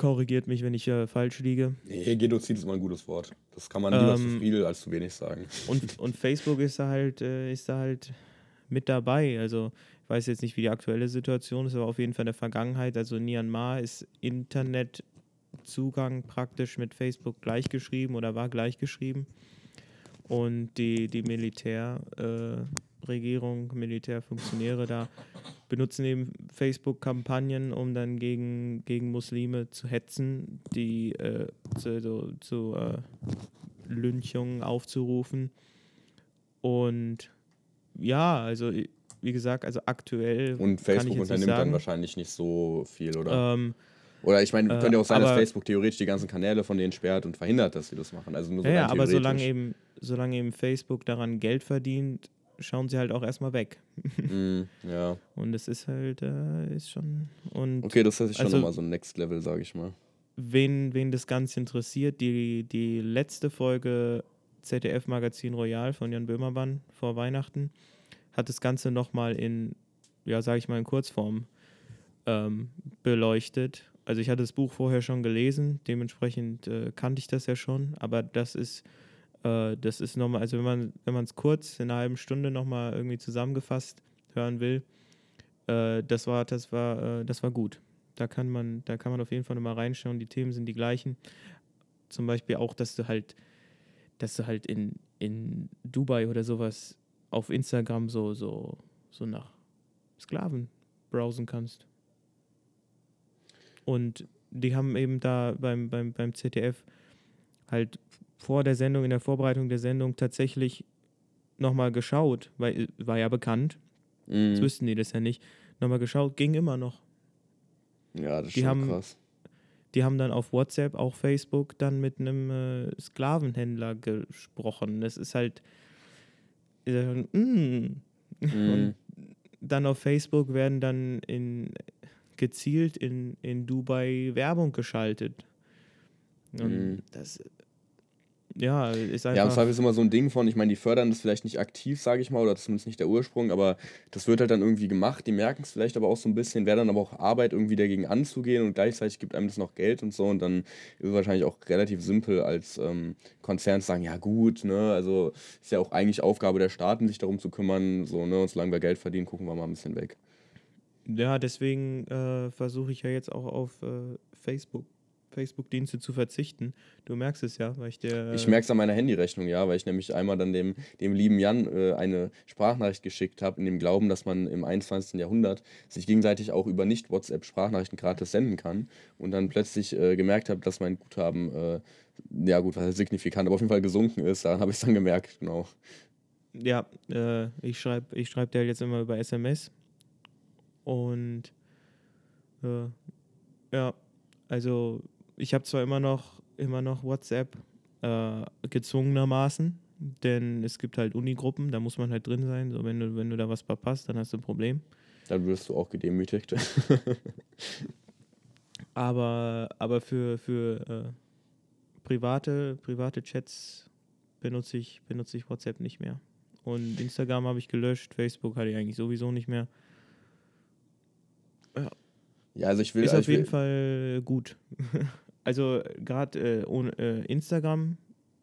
korrigiert mich, wenn ich äh, falsch liege. Nee, Genozid ist mal ein gutes Wort. Das kann man lieber Ähm, zu viel als zu wenig sagen. Und, und Facebook ist da halt, äh, ist da halt mit dabei. Also ich weiß jetzt nicht, wie die aktuelle Situation ist, aber auf jeden Fall in der Vergangenheit. Also in Myanmar ist Internetzugang praktisch mit Facebook gleichgeschrieben oder war gleichgeschrieben. Und die, die Militärregierung, äh, Militärfunktionäre da benutzen eben Facebook-Kampagnen, um dann gegen, gegen Muslime zu hetzen, die äh, zu, so, zu äh, Lynchungen aufzurufen. Und ja, also wie gesagt, also aktuell Und kann ich Facebook unternimmt dann wahrscheinlich nicht so viel, oder? Ähm, oder ich meine, äh, könnte ja auch sein, dass Facebook theoretisch die ganzen Kanäle von denen sperrt und verhindert, dass sie das machen. Also nur so ja, aber solange eben, solange eben Facebook daran Geld verdient, schauen sie halt auch erstmal weg. Mm, ja. Und es ist halt, äh, ist schon. Und Okay, das ist schon Also- nochmal so ein Next Level, sage ich mal. wen, wen das Ganze interessiert, die, die letzte Folge ZDF Magazin Royal von Jan Böhmermann vor Weihnachten hat das Ganze nochmal in, ja, sage ich mal, in Kurzform ähm, beleuchtet. Also ich hatte das Buch vorher schon gelesen, dementsprechend äh, kannte ich das ja schon, aber das ist, äh, das ist nochmal, also wenn man wenn es kurz in einer halben Stunde nochmal irgendwie zusammengefasst hören will, äh, das war, das war, äh, das war gut. Da kann man, da kann man auf jeden Fall nochmal reinschauen. Die Themen sind die gleichen. Zum Beispiel auch, dass du halt, dass du halt in, in Dubai oder sowas auf Instagram so, so, so nach Sklaven browsen kannst. Und die haben eben da beim, beim, beim ZDF halt vor der Sendung, in der Vorbereitung der Sendung tatsächlich nochmal geschaut, weil war ja bekannt, Mm, jetzt wüssten die das ja nicht, nochmal geschaut, ging immer noch. ja, das ist die schon haben- krass. Die haben dann auf WhatsApp, auch Facebook, dann mit einem äh, Sklavenhändler gesprochen. Das ist halt. äh, mm. Und dann auf Facebook werden dann in, gezielt in, in Dubai Werbung geschaltet. Und Mhm. das. Ja, ist einfach. Ja, im Zweifel ist immer so ein Ding von, ich meine, die fördern das vielleicht nicht aktiv, sage ich mal, oder zumindest nicht der Ursprung, aber das wird halt dann irgendwie gemacht. Die merken es vielleicht aber auch so ein bisschen, wäre dann aber auch Arbeit, irgendwie dagegen anzugehen und gleichzeitig gibt einem das noch Geld und so und dann ist es wahrscheinlich auch relativ simpel als ähm, Konzern zu sagen, ja gut, ne, also ist ja auch eigentlich Aufgabe der Staaten, sich darum zu kümmern, so, ne, und solange wir Geld verdienen, gucken wir mal ein bisschen weg. Ja, deswegen äh, versuche ich ja jetzt auch auf äh, Facebook Facebook-Dienste zu verzichten. Du merkst es ja, weil ich der. Ich merke es an meiner Handyrechnung, ja, weil ich nämlich einmal dann dem, dem lieben Jan äh, eine Sprachnachricht geschickt habe, in dem Glauben, dass man im 21. Jahrhundert sich gegenseitig auch über Nicht-WhatsApp-Sprachnachrichten gratis senden kann. Und dann plötzlich äh, gemerkt habe, dass mein Guthaben, äh, ja gut, was heißt signifikant, aber auf jeden Fall gesunken ist. Daran habe ich es dann gemerkt, genau. Ja, äh, ich schreibe ich schreib dir jetzt immer über SMS. Und äh, ja, also ich habe zwar immer noch, immer noch WhatsApp äh, gezwungenermaßen, denn es gibt halt Unigruppen, da muss man halt drin sein. So, wenn du, wenn du da was verpasst, dann hast du ein Problem. Dann wirst du auch gedemütigt. aber, aber für, für äh, private, private Chats benutze ich, benutze ich WhatsApp nicht mehr. Und Instagram habe ich gelöscht, Facebook hatte ich eigentlich sowieso nicht mehr. Ja. Ja, also ich will. Ist also auf jeden Fall gut. also gerade äh, äh, Instagram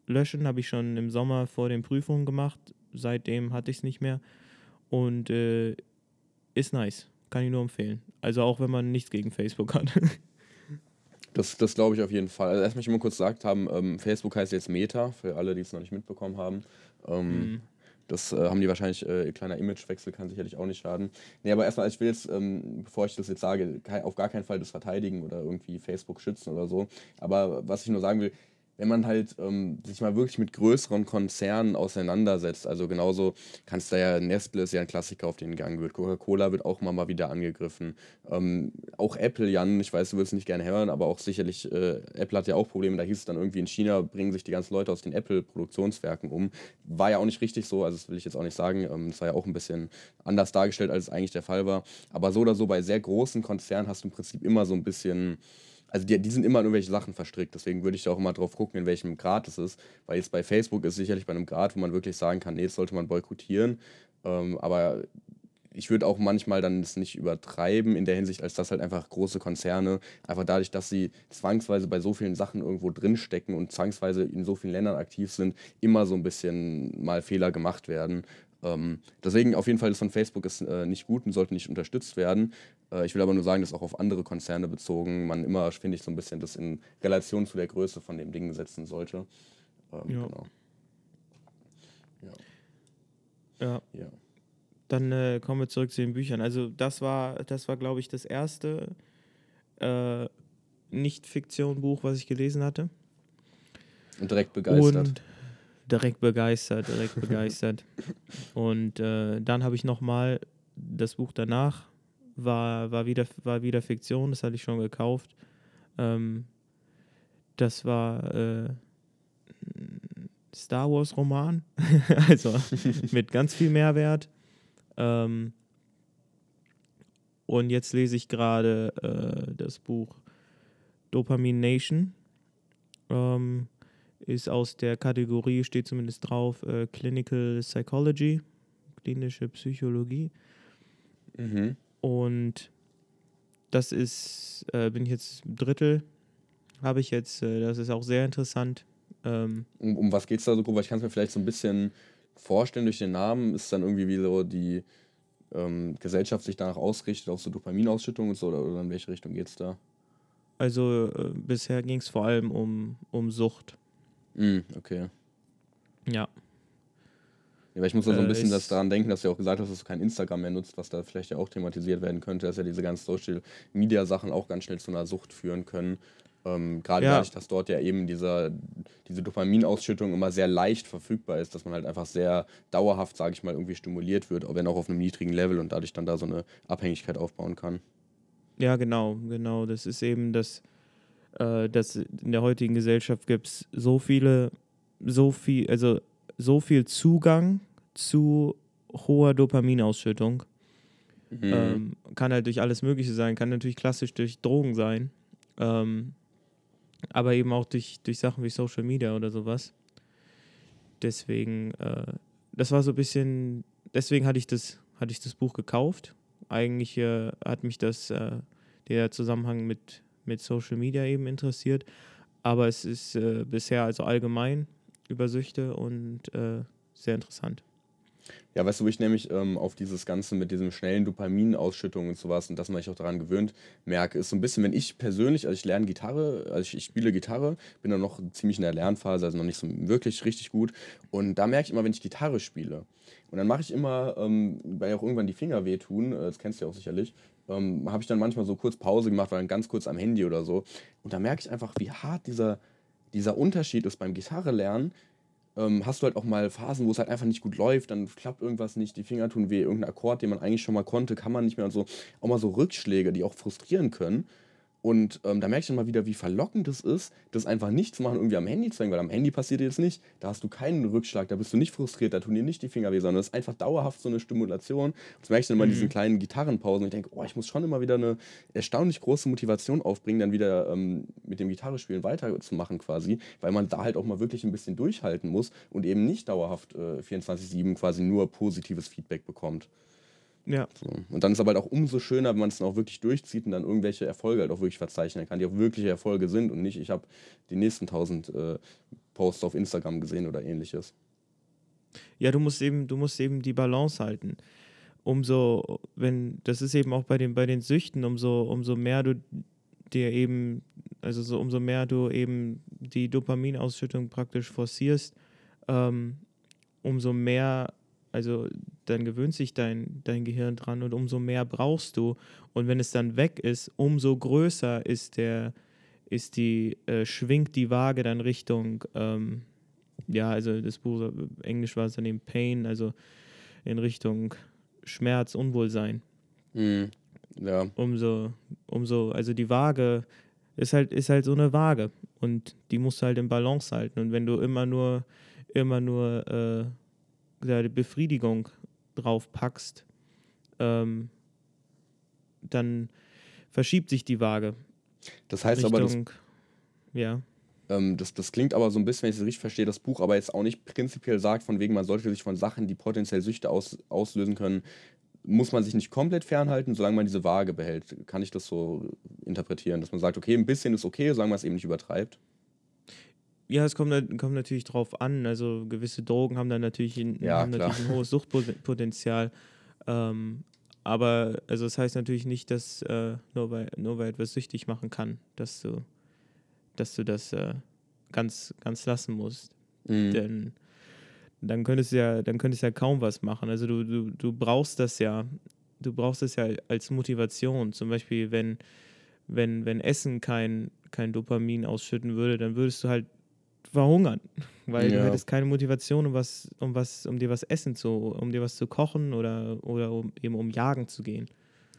löschen habe ich schon im Sommer vor den Prüfungen gemacht. Seitdem hatte ich es nicht mehr. Und äh, ist nice. Kann ich nur empfehlen. Also auch wenn man nichts gegen Facebook hat. Das, das glaube ich auf jeden Fall. Also erstmal ich mal kurz gesagt haben, ähm, Facebook heißt jetzt Meta, für alle, die es noch nicht mitbekommen haben. Ähm, mhm. Das äh, haben die wahrscheinlich, äh, kleiner Imagewechsel kann sicherlich auch nicht schaden. Nee, aber erstmal, ich will jetzt, ähm, bevor ich das jetzt sage, auf gar keinen Fall das verteidigen oder irgendwie Facebook schützen oder so. Aber was ich nur sagen will, wenn man halt ähm, sich mal wirklich mit größeren Konzernen auseinandersetzt, also genauso kannst du ja, Nestle ist ja ein Klassiker, auf den Gang wird, Coca-Cola wird auch mal, mal wieder angegriffen. Ähm, auch Apple, Jan, ich weiß, du willst nicht gerne hören, aber auch sicherlich, äh, Apple hat ja auch Probleme, da hieß es dann irgendwie in China, bringen sich die ganzen Leute aus den Apple-Produktionswerken um. War ja auch nicht richtig so, also das will ich jetzt auch nicht sagen, ähm, das war ja auch ein bisschen anders dargestellt, als es eigentlich der Fall war. Aber so oder so, bei sehr großen Konzernen hast du im Prinzip immer so ein bisschen also die, die sind immer in irgendwelche Sachen verstrickt. Deswegen würde ich da auch immer drauf gucken, in welchem Grad es ist. Weil jetzt bei Facebook ist sicherlich bei einem Grad, wo man wirklich sagen kann, nee, das sollte man boykottieren. Ähm, aber ich würde auch manchmal dann es nicht übertreiben in der Hinsicht, als dass halt einfach große Konzerne, einfach dadurch, dass sie zwangsweise bei so vielen Sachen irgendwo drinstecken und zwangsweise in so vielen Ländern aktiv sind, immer so ein bisschen mal Fehler gemacht werden. Ähm, deswegen auf jeden Fall, das von Facebook ist äh, nicht gut und sollte nicht unterstützt werden. Äh, ich will aber nur sagen, dass auch auf andere Konzerne bezogen man immer, finde ich, so ein bisschen das in Relation zu der Größe von dem Ding setzen sollte. Ähm, ja. Genau. Ja. ja. ja. Dann äh, kommen wir zurück zu den Büchern. Also das war, das war, glaube ich, das erste äh, Nicht-Fiktion-Buch, was ich gelesen hatte. Und direkt begeistert. Und direkt begeistert, direkt begeistert. Und äh, dann habe ich nochmal das Buch danach, war, war, wieder, war wieder Fiktion, das hatte ich schon gekauft. Ähm, das war äh, Star Wars Roman, also mit ganz viel Mehrwert. Ähm, und jetzt lese ich gerade äh, das Buch Dopamine Nation. Ähm, ist aus der Kategorie, steht zumindest drauf, äh, Clinical Psychology, klinische Psychologie. Mhm. Und das ist, äh, bin ich jetzt Drittel, habe ich jetzt, äh, das ist auch sehr interessant. Ähm, um, um was geht es da so grob? Weil ich kann es mir vielleicht so ein bisschen vorstellen durch den Namen, ist dann irgendwie wie so die ähm, Gesellschaft sich danach ausrichtet, auf so Dopaminausschüttung und so, oder, oder in welche Richtung geht es da? Also äh, bisher ging es vor allem um, um Sucht. Mm, okay. Ja. Ja, weil ich muss so ein äh, bisschen das daran denken, dass du ja auch gesagt hast, dass du kein Instagram mehr nutzt, was da vielleicht ja auch thematisiert werden könnte, dass ja diese ganzen Social Media Sachen auch ganz schnell zu einer Sucht führen können. Ähm, Gerade ja. dadurch, dass dort ja eben dieser, diese Dopaminausschüttung immer sehr leicht verfügbar ist, dass man halt einfach sehr dauerhaft, sage ich mal, irgendwie stimuliert wird, wenn auch auf einem niedrigen Level und dadurch dann da so eine Abhängigkeit aufbauen kann. Ja, genau, genau. Das ist eben das, äh, dass in der heutigen Gesellschaft gibt es so viele, so viel, also so viel Zugang zu hoher Dopaminausschüttung. Mhm. Ähm, kann halt durch alles Mögliche sein, kann natürlich klassisch durch Drogen sein, ähm, aber eben auch durch, durch Sachen wie Social Media oder sowas. Deswegen, äh, das war so ein bisschen, deswegen hatte ich das, hatte ich das Buch gekauft. Eigentlich äh, hat mich das, äh, der Zusammenhang mit mit Social Media eben interessiert. Aber es ist äh, bisher also allgemein über Süchte und äh, sehr interessant. Ja, weißt du, wo ich nämlich ähm, auf dieses Ganze mit diesem schnellen Dopaminausschüttung und sowas und dass man sich auch daran gewöhnt, merke, ist so ein bisschen, wenn ich persönlich, also ich lerne Gitarre, also ich, ich spiele Gitarre, bin dann noch ziemlich in der Lernphase, also noch nicht so wirklich richtig gut. Und da merke ich immer, wenn ich Gitarre spiele, und dann mache ich immer, ähm, weil auch irgendwann die Finger wehtun, äh, das kennst du ja auch sicherlich, ähm, habe ich dann manchmal so kurz Pause gemacht, weil dann ganz kurz am Handy oder so. Und da merke ich einfach, wie hart dieser, dieser Unterschied ist beim Gitarre lernen ähm, hast du halt auch mal Phasen, wo es halt einfach nicht gut läuft, dann klappt irgendwas nicht, die Finger tun weh, irgendein Akkord, den man eigentlich schon mal konnte, kann man nicht mehr und so. Auch mal so Rückschläge, die auch frustrieren können. Und ähm, da merke ich dann mal wieder, wie verlockend es ist, das einfach nicht zu machen, irgendwie am Handy zu hängen, weil am Handy passiert dir jetzt nicht. Da hast du keinen Rückschlag, da bist du nicht frustriert, da tun dir nicht die Finger weh, sondern das ist einfach dauerhaft so eine Stimulation. Das merke ich dann immer in diesen mhm. kleinen Gitarrenpausen. Und ich denke, oh, ich muss schon immer wieder eine erstaunlich große Motivation aufbringen, dann wieder ähm, mit dem Gitarrespielen weiterzumachen quasi, weil man da halt auch mal wirklich ein bisschen durchhalten muss und eben nicht dauerhaft äh, 24-7 quasi nur positives Feedback bekommt. Ja. So. Und dann ist aber halt auch umso schöner, wenn man es dann auch wirklich durchzieht und dann irgendwelche Erfolge halt auch wirklich verzeichnen kann, die auch wirkliche Erfolge sind und nicht, ich habe die nächsten tausend äh, Posts auf Instagram gesehen oder ähnliches. Ja, du musst eben, du musst eben die Balance halten. Umso, wenn, das ist eben auch bei den, bei den Süchten, umso, umso mehr du dir eben, also so, umso mehr du eben die Dopaminausschüttung praktisch forcierst, ähm, umso mehr also dann gewöhnt sich dein, dein Gehirn dran und umso mehr brauchst du. Und wenn es dann weg ist, umso größer ist der, ist die, äh, schwingt die Waage dann Richtung, ähm, ja, also das Buch, Englisch war es dann eben Pain, also in Richtung Schmerz, Unwohlsein. Mhm. Ja. Umso, umso, also die Waage ist halt, ist halt so eine Waage und die musst du halt in Balance halten. Und wenn du immer nur, immer nur äh, die Befriedigung drauf packst, ähm, dann verschiebt sich die Waage. Das heißt Richtung, aber, das, ja. Ähm, das, das klingt aber so ein bisschen, wenn ich es richtig verstehe, das Buch aber jetzt auch nicht prinzipiell sagt, von wegen, man sollte sich von Sachen, die potenziell Süchte aus, auslösen können, muss man sich nicht komplett fernhalten, solange man diese Waage behält. Kann ich das so interpretieren, dass man sagt, okay, ein bisschen ist okay, solange man es eben nicht übertreibt? Ja, es kommt, kommt natürlich drauf an. Also gewisse Drogen haben dann natürlich ein, ja, haben natürlich ein hohes Suchtpotenzial. Ähm, aber also das heißt natürlich nicht, dass äh, nur, weil, nur weil etwas süchtig machen kann, dass du, dass du das äh, ganz, ganz lassen musst. Mhm. Denn dann könntest du ja, dann könntest ja kaum was machen. Also du, du, du brauchst das ja, du brauchst das ja als Motivation. Zum Beispiel, wenn, wenn, wenn Essen kein, kein Dopamin ausschütten würde, dann würdest du halt verhungern, weil ja. du hättest keine Motivation, um was, um was, um dir was essen zu, um dir was zu kochen oder, oder um, eben um jagen zu gehen.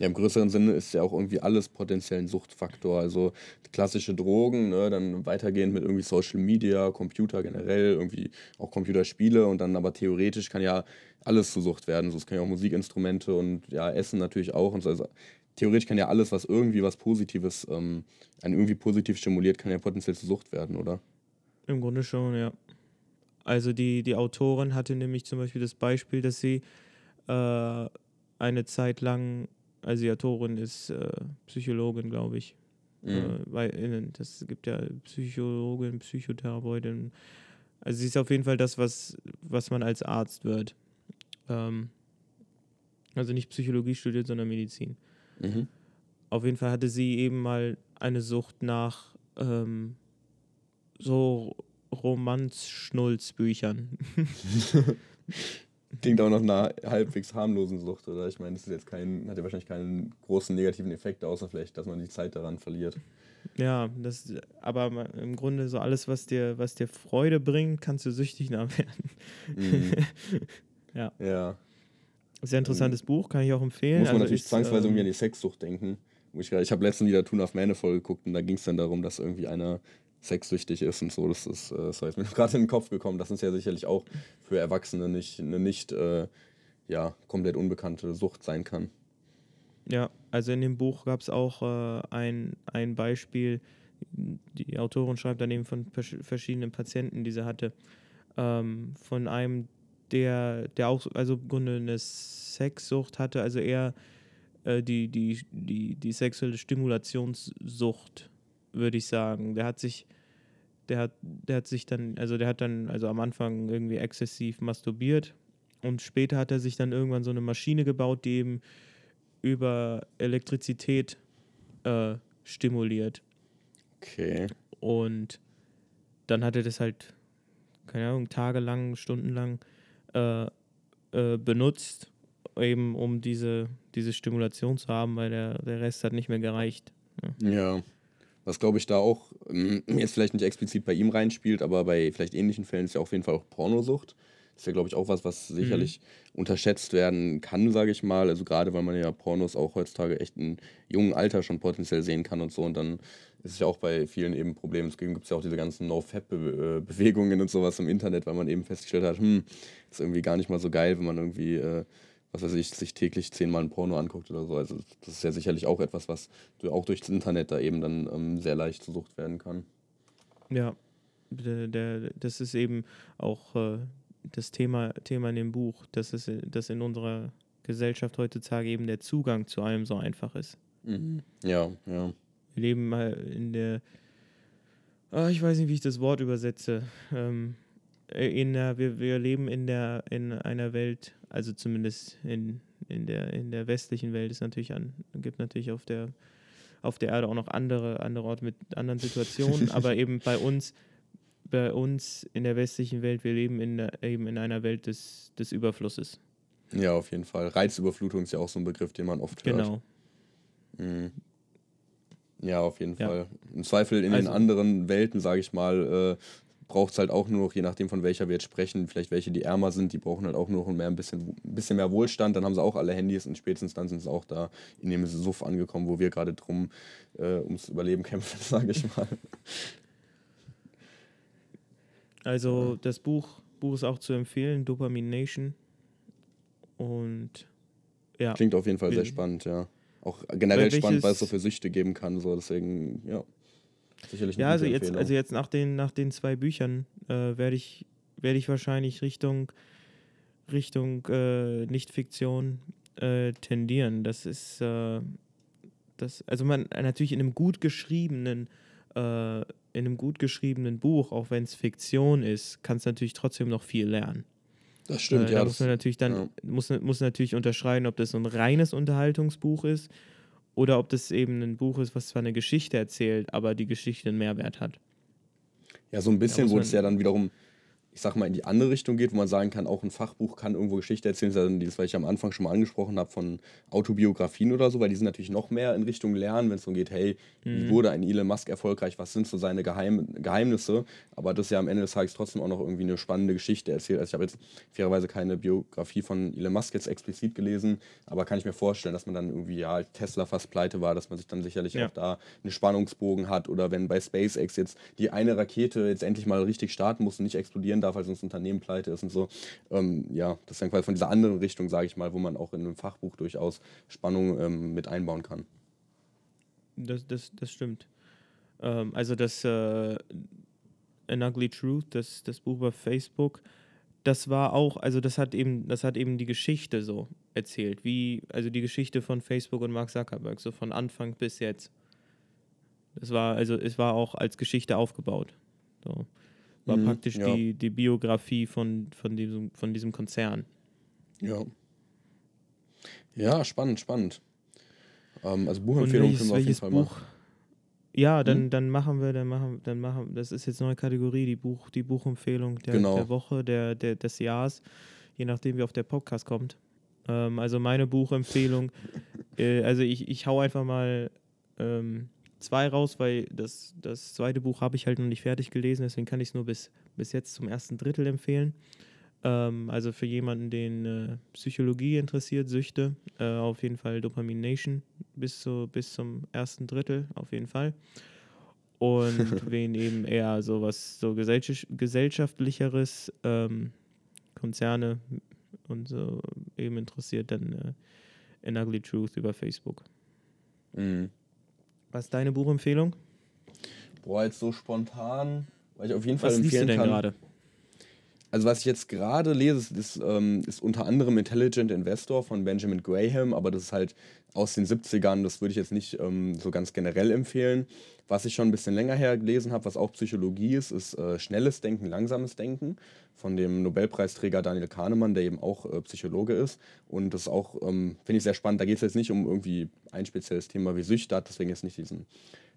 Ja, im größeren Sinne ist ja auch irgendwie alles potenziell ein Suchtfaktor. Also klassische Drogen, ne, dann weitergehend mit irgendwie Social Media, Computer generell, irgendwie auch Computerspiele und dann aber theoretisch kann ja alles zu Sucht werden. So, es können ja auch Musikinstrumente und ja, Essen natürlich auch und so. Also theoretisch kann ja alles, was irgendwie was Positives, ähm, einen irgendwie positiv stimuliert, kann ja potenziell zu Sucht werden, oder? Im Grunde schon, ja. Also die, die Autorin hatte nämlich zum Beispiel das Beispiel, dass sie äh, eine Zeit lang, also die Autorin ist äh, Psychologin, glaube ich. Mhm. Äh, weil das gibt ja Psychologin, Psychotherapeutin. Also sie ist auf jeden Fall das, was, was man als Arzt wird. Ähm, also nicht Psychologie studiert, sondern Medizin. Mhm. Auf jeden Fall hatte sie eben mal eine Sucht nach ähm, so Romanz-Schnulz-Büchern. Klingt auch nach einer halbwegs harmlosen Sucht, oder? Ich meine, das ist jetzt kein, hat ja wahrscheinlich keinen großen negativen Effekt, außer vielleicht, dass man die Zeit daran verliert. Ja, das, aber im Grunde so alles, was dir, was dir Freude bringt, kannst du süchtig nach werden. Mhm. ja. Ja. Sehr interessantes ähm, Buch, kann ich auch empfehlen. Muss man also natürlich ist, zwangsweise ähm, irgendwie an die Sexsucht denken. Ich, ich habe letztens wieder Tun auf Mähne voll geguckt und da ging es dann darum, dass irgendwie einer sexsüchtig ist und so. Das ist, äh, das ist mir gerade in den Kopf gekommen. Das ist ja sicherlich auch für Erwachsene nicht eine nicht äh, ja, komplett unbekannte Sucht sein kann. Ja, also in dem Buch gab es auch äh, ein, ein Beispiel, die Autorin schreibt daneben von verschiedenen Patienten, die sie hatte, ähm, von einem, der, der auch, also im Grunde eine Sexsucht hatte, also eher äh, die, die, die, die sexuelle Stimulationssucht würde ich sagen. Der hat sich, der hat, der hat sich dann, also der hat dann, also am Anfang irgendwie exzessiv masturbiert und später hat er sich dann irgendwann so eine Maschine gebaut, die eben über Elektrizität äh, stimuliert. Okay. Und dann hat er das halt, keine Ahnung, tagelang, stundenlang äh, äh, benutzt, eben um diese, diese Stimulation zu haben, weil der, der Rest hat nicht mehr gereicht. Ja. ja. Was glaube ich da auch ähm, jetzt vielleicht nicht explizit bei ihm reinspielt, aber bei vielleicht ähnlichen Fällen ist ja auf jeden Fall auch Pornosucht. Das ist ja, glaube ich, auch was, was sicherlich mhm. unterschätzt werden kann, sage ich mal. Also gerade, weil man ja Pornos auch heutzutage echt in jungen Alter schon potenziell sehen kann und so. Und dann ist es ja auch bei vielen eben Problem. Deswegen gibt es ja auch diese ganzen No-Fap-Bewegungen und sowas im Internet, weil man eben festgestellt hat, hm, ist irgendwie gar nicht mal so geil, wenn man irgendwie, äh, was weiß ich, sich täglich zehnmal ein Porno anguckt oder so. Also das ist ja sicherlich auch etwas, was auch durchs Internet da eben dann ähm, sehr leicht zu Sucht werden kann. Ja, der, der, das ist eben auch äh, das Thema, Thema in dem Buch, dass, es, dass in unserer Gesellschaft heutzutage eben der Zugang zu allem so einfach ist. Mhm. Ja, ja. Wir leben mal in der, oh, ich weiß nicht, wie ich das Wort übersetze. Ähm, in der, wir, wir leben in der in einer Welt, also zumindest in, in der in der westlichen Welt ist natürlich an, gibt natürlich auf der auf der Erde auch noch andere andere Orte mit anderen Situationen, aber eben bei uns bei uns in der westlichen Welt, wir leben in der, eben in einer Welt des, des Überflusses. Ja, auf jeden Fall. Reizüberflutung ist ja auch so ein Begriff, den man oft hört. Genau. Mhm. Ja, auf jeden ja. Fall. Im Zweifel in also, den anderen Welten, sage ich mal, äh, braucht es halt auch nur noch, je nachdem von welcher wir jetzt sprechen, vielleicht welche, die ärmer sind, die brauchen halt auch nur noch mehr, ein, bisschen, ein bisschen mehr Wohlstand. Dann haben sie auch alle Handys und spätestens dann sind sie auch da in dem Suff angekommen, wo wir gerade drum äh, ums Überleben kämpfen, sage ich mal. Also das Buch, Buch ist auch zu empfehlen, Dopamination. Und ja. Klingt auf jeden Fall sehr spannend, ja. Auch generell spannend, weil es so für Süchte geben kann. So, deswegen, ja. Sicherlich Ja, also jetzt, also jetzt nach den, nach den zwei Büchern äh, werde ich, werd ich wahrscheinlich Richtung, Richtung äh, Nicht-Fiktion äh, tendieren. Das ist äh, das, also man natürlich in einem gut geschriebenen äh, in einem gut geschriebenen Buch, auch wenn es Fiktion ist, kannst du natürlich trotzdem noch viel lernen. Das stimmt, äh, ja. Da muss man natürlich dann, ja. muss, muss natürlich unterscheiden, ob das so ein reines Unterhaltungsbuch ist oder ob das eben ein Buch ist, was zwar eine Geschichte erzählt, aber die Geschichte einen Mehrwert hat. Ja, so ein bisschen, wo es ja dann wiederum ich sag mal, in die andere Richtung geht, wo man sagen kann, auch ein Fachbuch kann irgendwo Geschichte erzählen. Das ist dieses, was ich am Anfang schon mal angesprochen habe, von Autobiografien oder so, weil die sind natürlich noch mehr in Richtung Lernen, wenn es darum geht, hey, mhm. wie wurde ein Elon Musk erfolgreich, was sind so seine Geheim Geheimnisse? Aber das ist ja am Ende des Tages trotzdem auch noch irgendwie eine spannende Geschichte erzählt. Also ich habe jetzt fairerweise keine Biografie von Elon Musk jetzt explizit gelesen, aber kann ich mir vorstellen, dass man dann irgendwie, ja, Tesla fast pleite war, dass man sich dann sicherlich ja. auch da einen Spannungsbogen hat oder wenn bei SpaceX jetzt die eine Rakete jetzt endlich mal richtig starten muss und nicht explodieren darf, weil sonst das Unternehmen pleite ist und so. Ähm, ja, das ist dann quasi von dieser anderen Richtung, sage ich mal, wo man auch in einem Fachbuch durchaus Spannung ähm, mit einbauen kann. Das, das, das stimmt. Ähm, also das äh, An Ugly Truth, das, das Buch bei Facebook, das war auch, also das hat eben, das hat eben die Geschichte so erzählt, wie, also die Geschichte von Facebook und Mark Zuckerberg, so von Anfang bis jetzt. Das war, also es war auch als Geschichte aufgebaut. So war mhm, praktisch ja. die, die Biografie von, von, diesem, von diesem Konzern. Ja. Ja, spannend, spannend. Ähm, also Buchempfehlungen können wir auf jeden Fall Buch? machen. Ja, dann, hm? dann machen wir, dann machen, dann machen, das ist jetzt eine neue Kategorie, die Buch, die Buchempfehlung der, genau. der Woche, der, der, des Jahres, je nachdem wie auf der Podcast kommt. Ähm, also meine Buchempfehlung, äh, also ich, ich hau einfach mal ähm, zwei raus, weil das, das zweite Buch habe ich halt noch nicht fertig gelesen, deswegen kann ich es nur bis, bis jetzt zum ersten Drittel empfehlen. Ähm, also für jemanden, den äh, Psychologie interessiert, Süchte, äh, auf jeden Fall Dopamination bis, zu, bis zum ersten Drittel, auf jeden Fall. Und wen eben eher so was so gesellschaftlicheres, ähm, Konzerne und so eben interessiert, dann äh, An Ugly Truth über Facebook. Mhm. Was ist deine Buchempfehlung? Boah, jetzt so spontan, weil ich auf jeden Fall Was empfehlen liest du denn kann. gerade? Also was ich jetzt gerade lese, ist, ist, ähm, ist, unter anderem Intelligent Investor von Benjamin Graham, aber das ist halt aus den 70ern, das würde ich jetzt nicht ähm, so ganz generell empfehlen. Was ich schon ein bisschen länger her gelesen habe, was auch Psychologie ist, ist äh, schnelles Denken, langsames Denken von dem Nobelpreisträger Daniel Kahnemann, der eben auch äh, Psychologe ist. Und das ist auch, ähm, finde ich sehr spannend. Da geht es jetzt nicht um irgendwie ein spezielles Thema wie Süchte, deswegen jetzt nicht diesen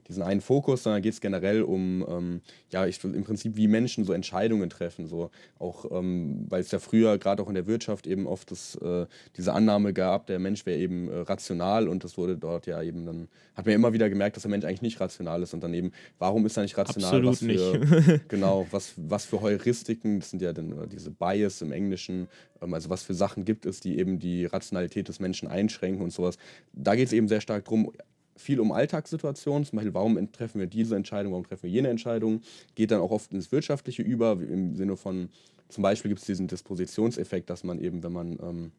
diesen einen Fokus, sondern geht es generell um, ähm, ja, ich, im Prinzip wie Menschen so Entscheidungen treffen. So auch, ähm, weil es ja früher, gerade auch in der Wirtschaft, eben oft das, äh, diese Annahme gab, der Mensch wäre eben äh, rational und das wurde dort ja eben dann, hat man immer wieder gemerkt, dass der Mensch eigentlich nicht rational ist und dann eben, warum ist er nicht rational? Absolut was für, nicht. genau, was, was für Heuristiken, das sind ja dann diese Bias im Englischen, ähm, also was für Sachen gibt es, die eben die Rationalität des Menschen einschränken und sowas. Da geht es eben sehr stark darum, viel um Alltagssituationen, zum Beispiel, warum treffen wir diese Entscheidung, warum treffen wir jene Entscheidung, geht dann auch oft ins Wirtschaftliche über, im Sinne von, zum Beispiel gibt es diesen Dispositionseffekt, dass man eben, wenn man ähm,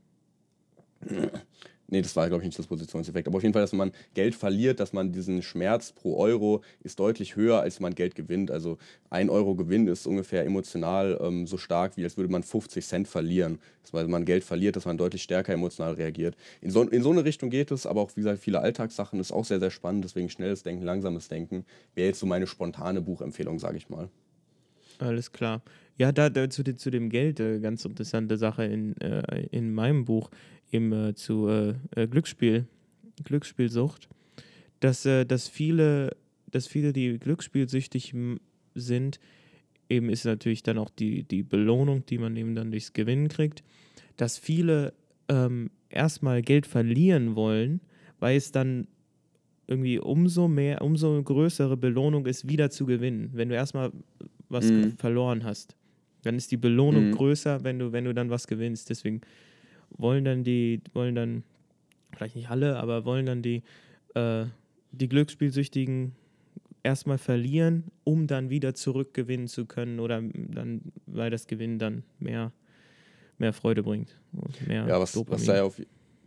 Nee, das war, glaube ich, nicht das Positionseffekt. Aber auf jeden Fall, dass man Geld verliert, dass man diesen Schmerz pro Euro ist deutlich höher, als man Geld gewinnt. Also ein Euro Gewinn ist ungefähr emotional ähm, so stark, wie als würde man 50 Cent verlieren. Dass man, man Geld verliert, dass man deutlich stärker emotional reagiert. In so, in so eine Richtung geht es, aber auch, wie gesagt, viele Alltagssachen ist auch sehr, sehr spannend. Deswegen schnelles Denken, langsames Denken wäre jetzt so meine spontane Buchempfehlung, sage ich mal. Alles klar. Ja, da, da zu, zu, dem Geld, äh, ganz interessante Sache in, äh, in meinem Buch eben äh, zu äh, äh, Glücksspiel, Glücksspielsucht, dass, äh, dass, viele, dass viele, die glücksspielsüchtig sind, eben ist natürlich dann auch die, die Belohnung, die man eben dann durchs Gewinnen kriegt, dass viele ähm, erstmal Geld verlieren wollen, weil es dann irgendwie umso mehr, umso größere Belohnung ist, wieder zu gewinnen. Wenn du erstmal was mhm. verloren hast, dann ist die Belohnung mhm. größer, wenn du, wenn du dann was gewinnst. Deswegen wollen dann die, wollen dann, vielleicht nicht alle, aber wollen dann die, äh, die Glücksspielsüchtigen erstmal verlieren, um dann wieder zurückgewinnen zu können oder dann, weil das Gewinnen dann mehr, mehr Freude bringt. Mehr ja, was, was da ja auf,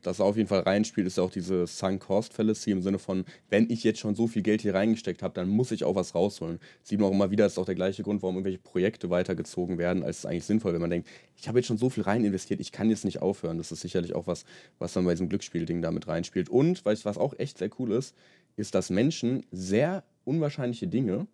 das auf jeden Fall reinspielt, ist ja auch diese Sunk Cost Fallacy im Sinne von, wenn ich jetzt schon so viel Geld hier reingesteckt habe, dann muss ich auch was rausholen. sieht man auch immer wieder, das ist auch der gleiche Grund, warum irgendwelche Projekte weitergezogen werden, als es eigentlich sinnvoll, wenn man denkt, ich habe jetzt schon so viel rein investiert, ich kann jetzt nicht aufhören. Das ist sicherlich auch was, was dann bei diesem Glücksspielding damit reinspielt. Und, was auch echt sehr cool ist, ist, dass Menschen sehr unwahrscheinliche Dinge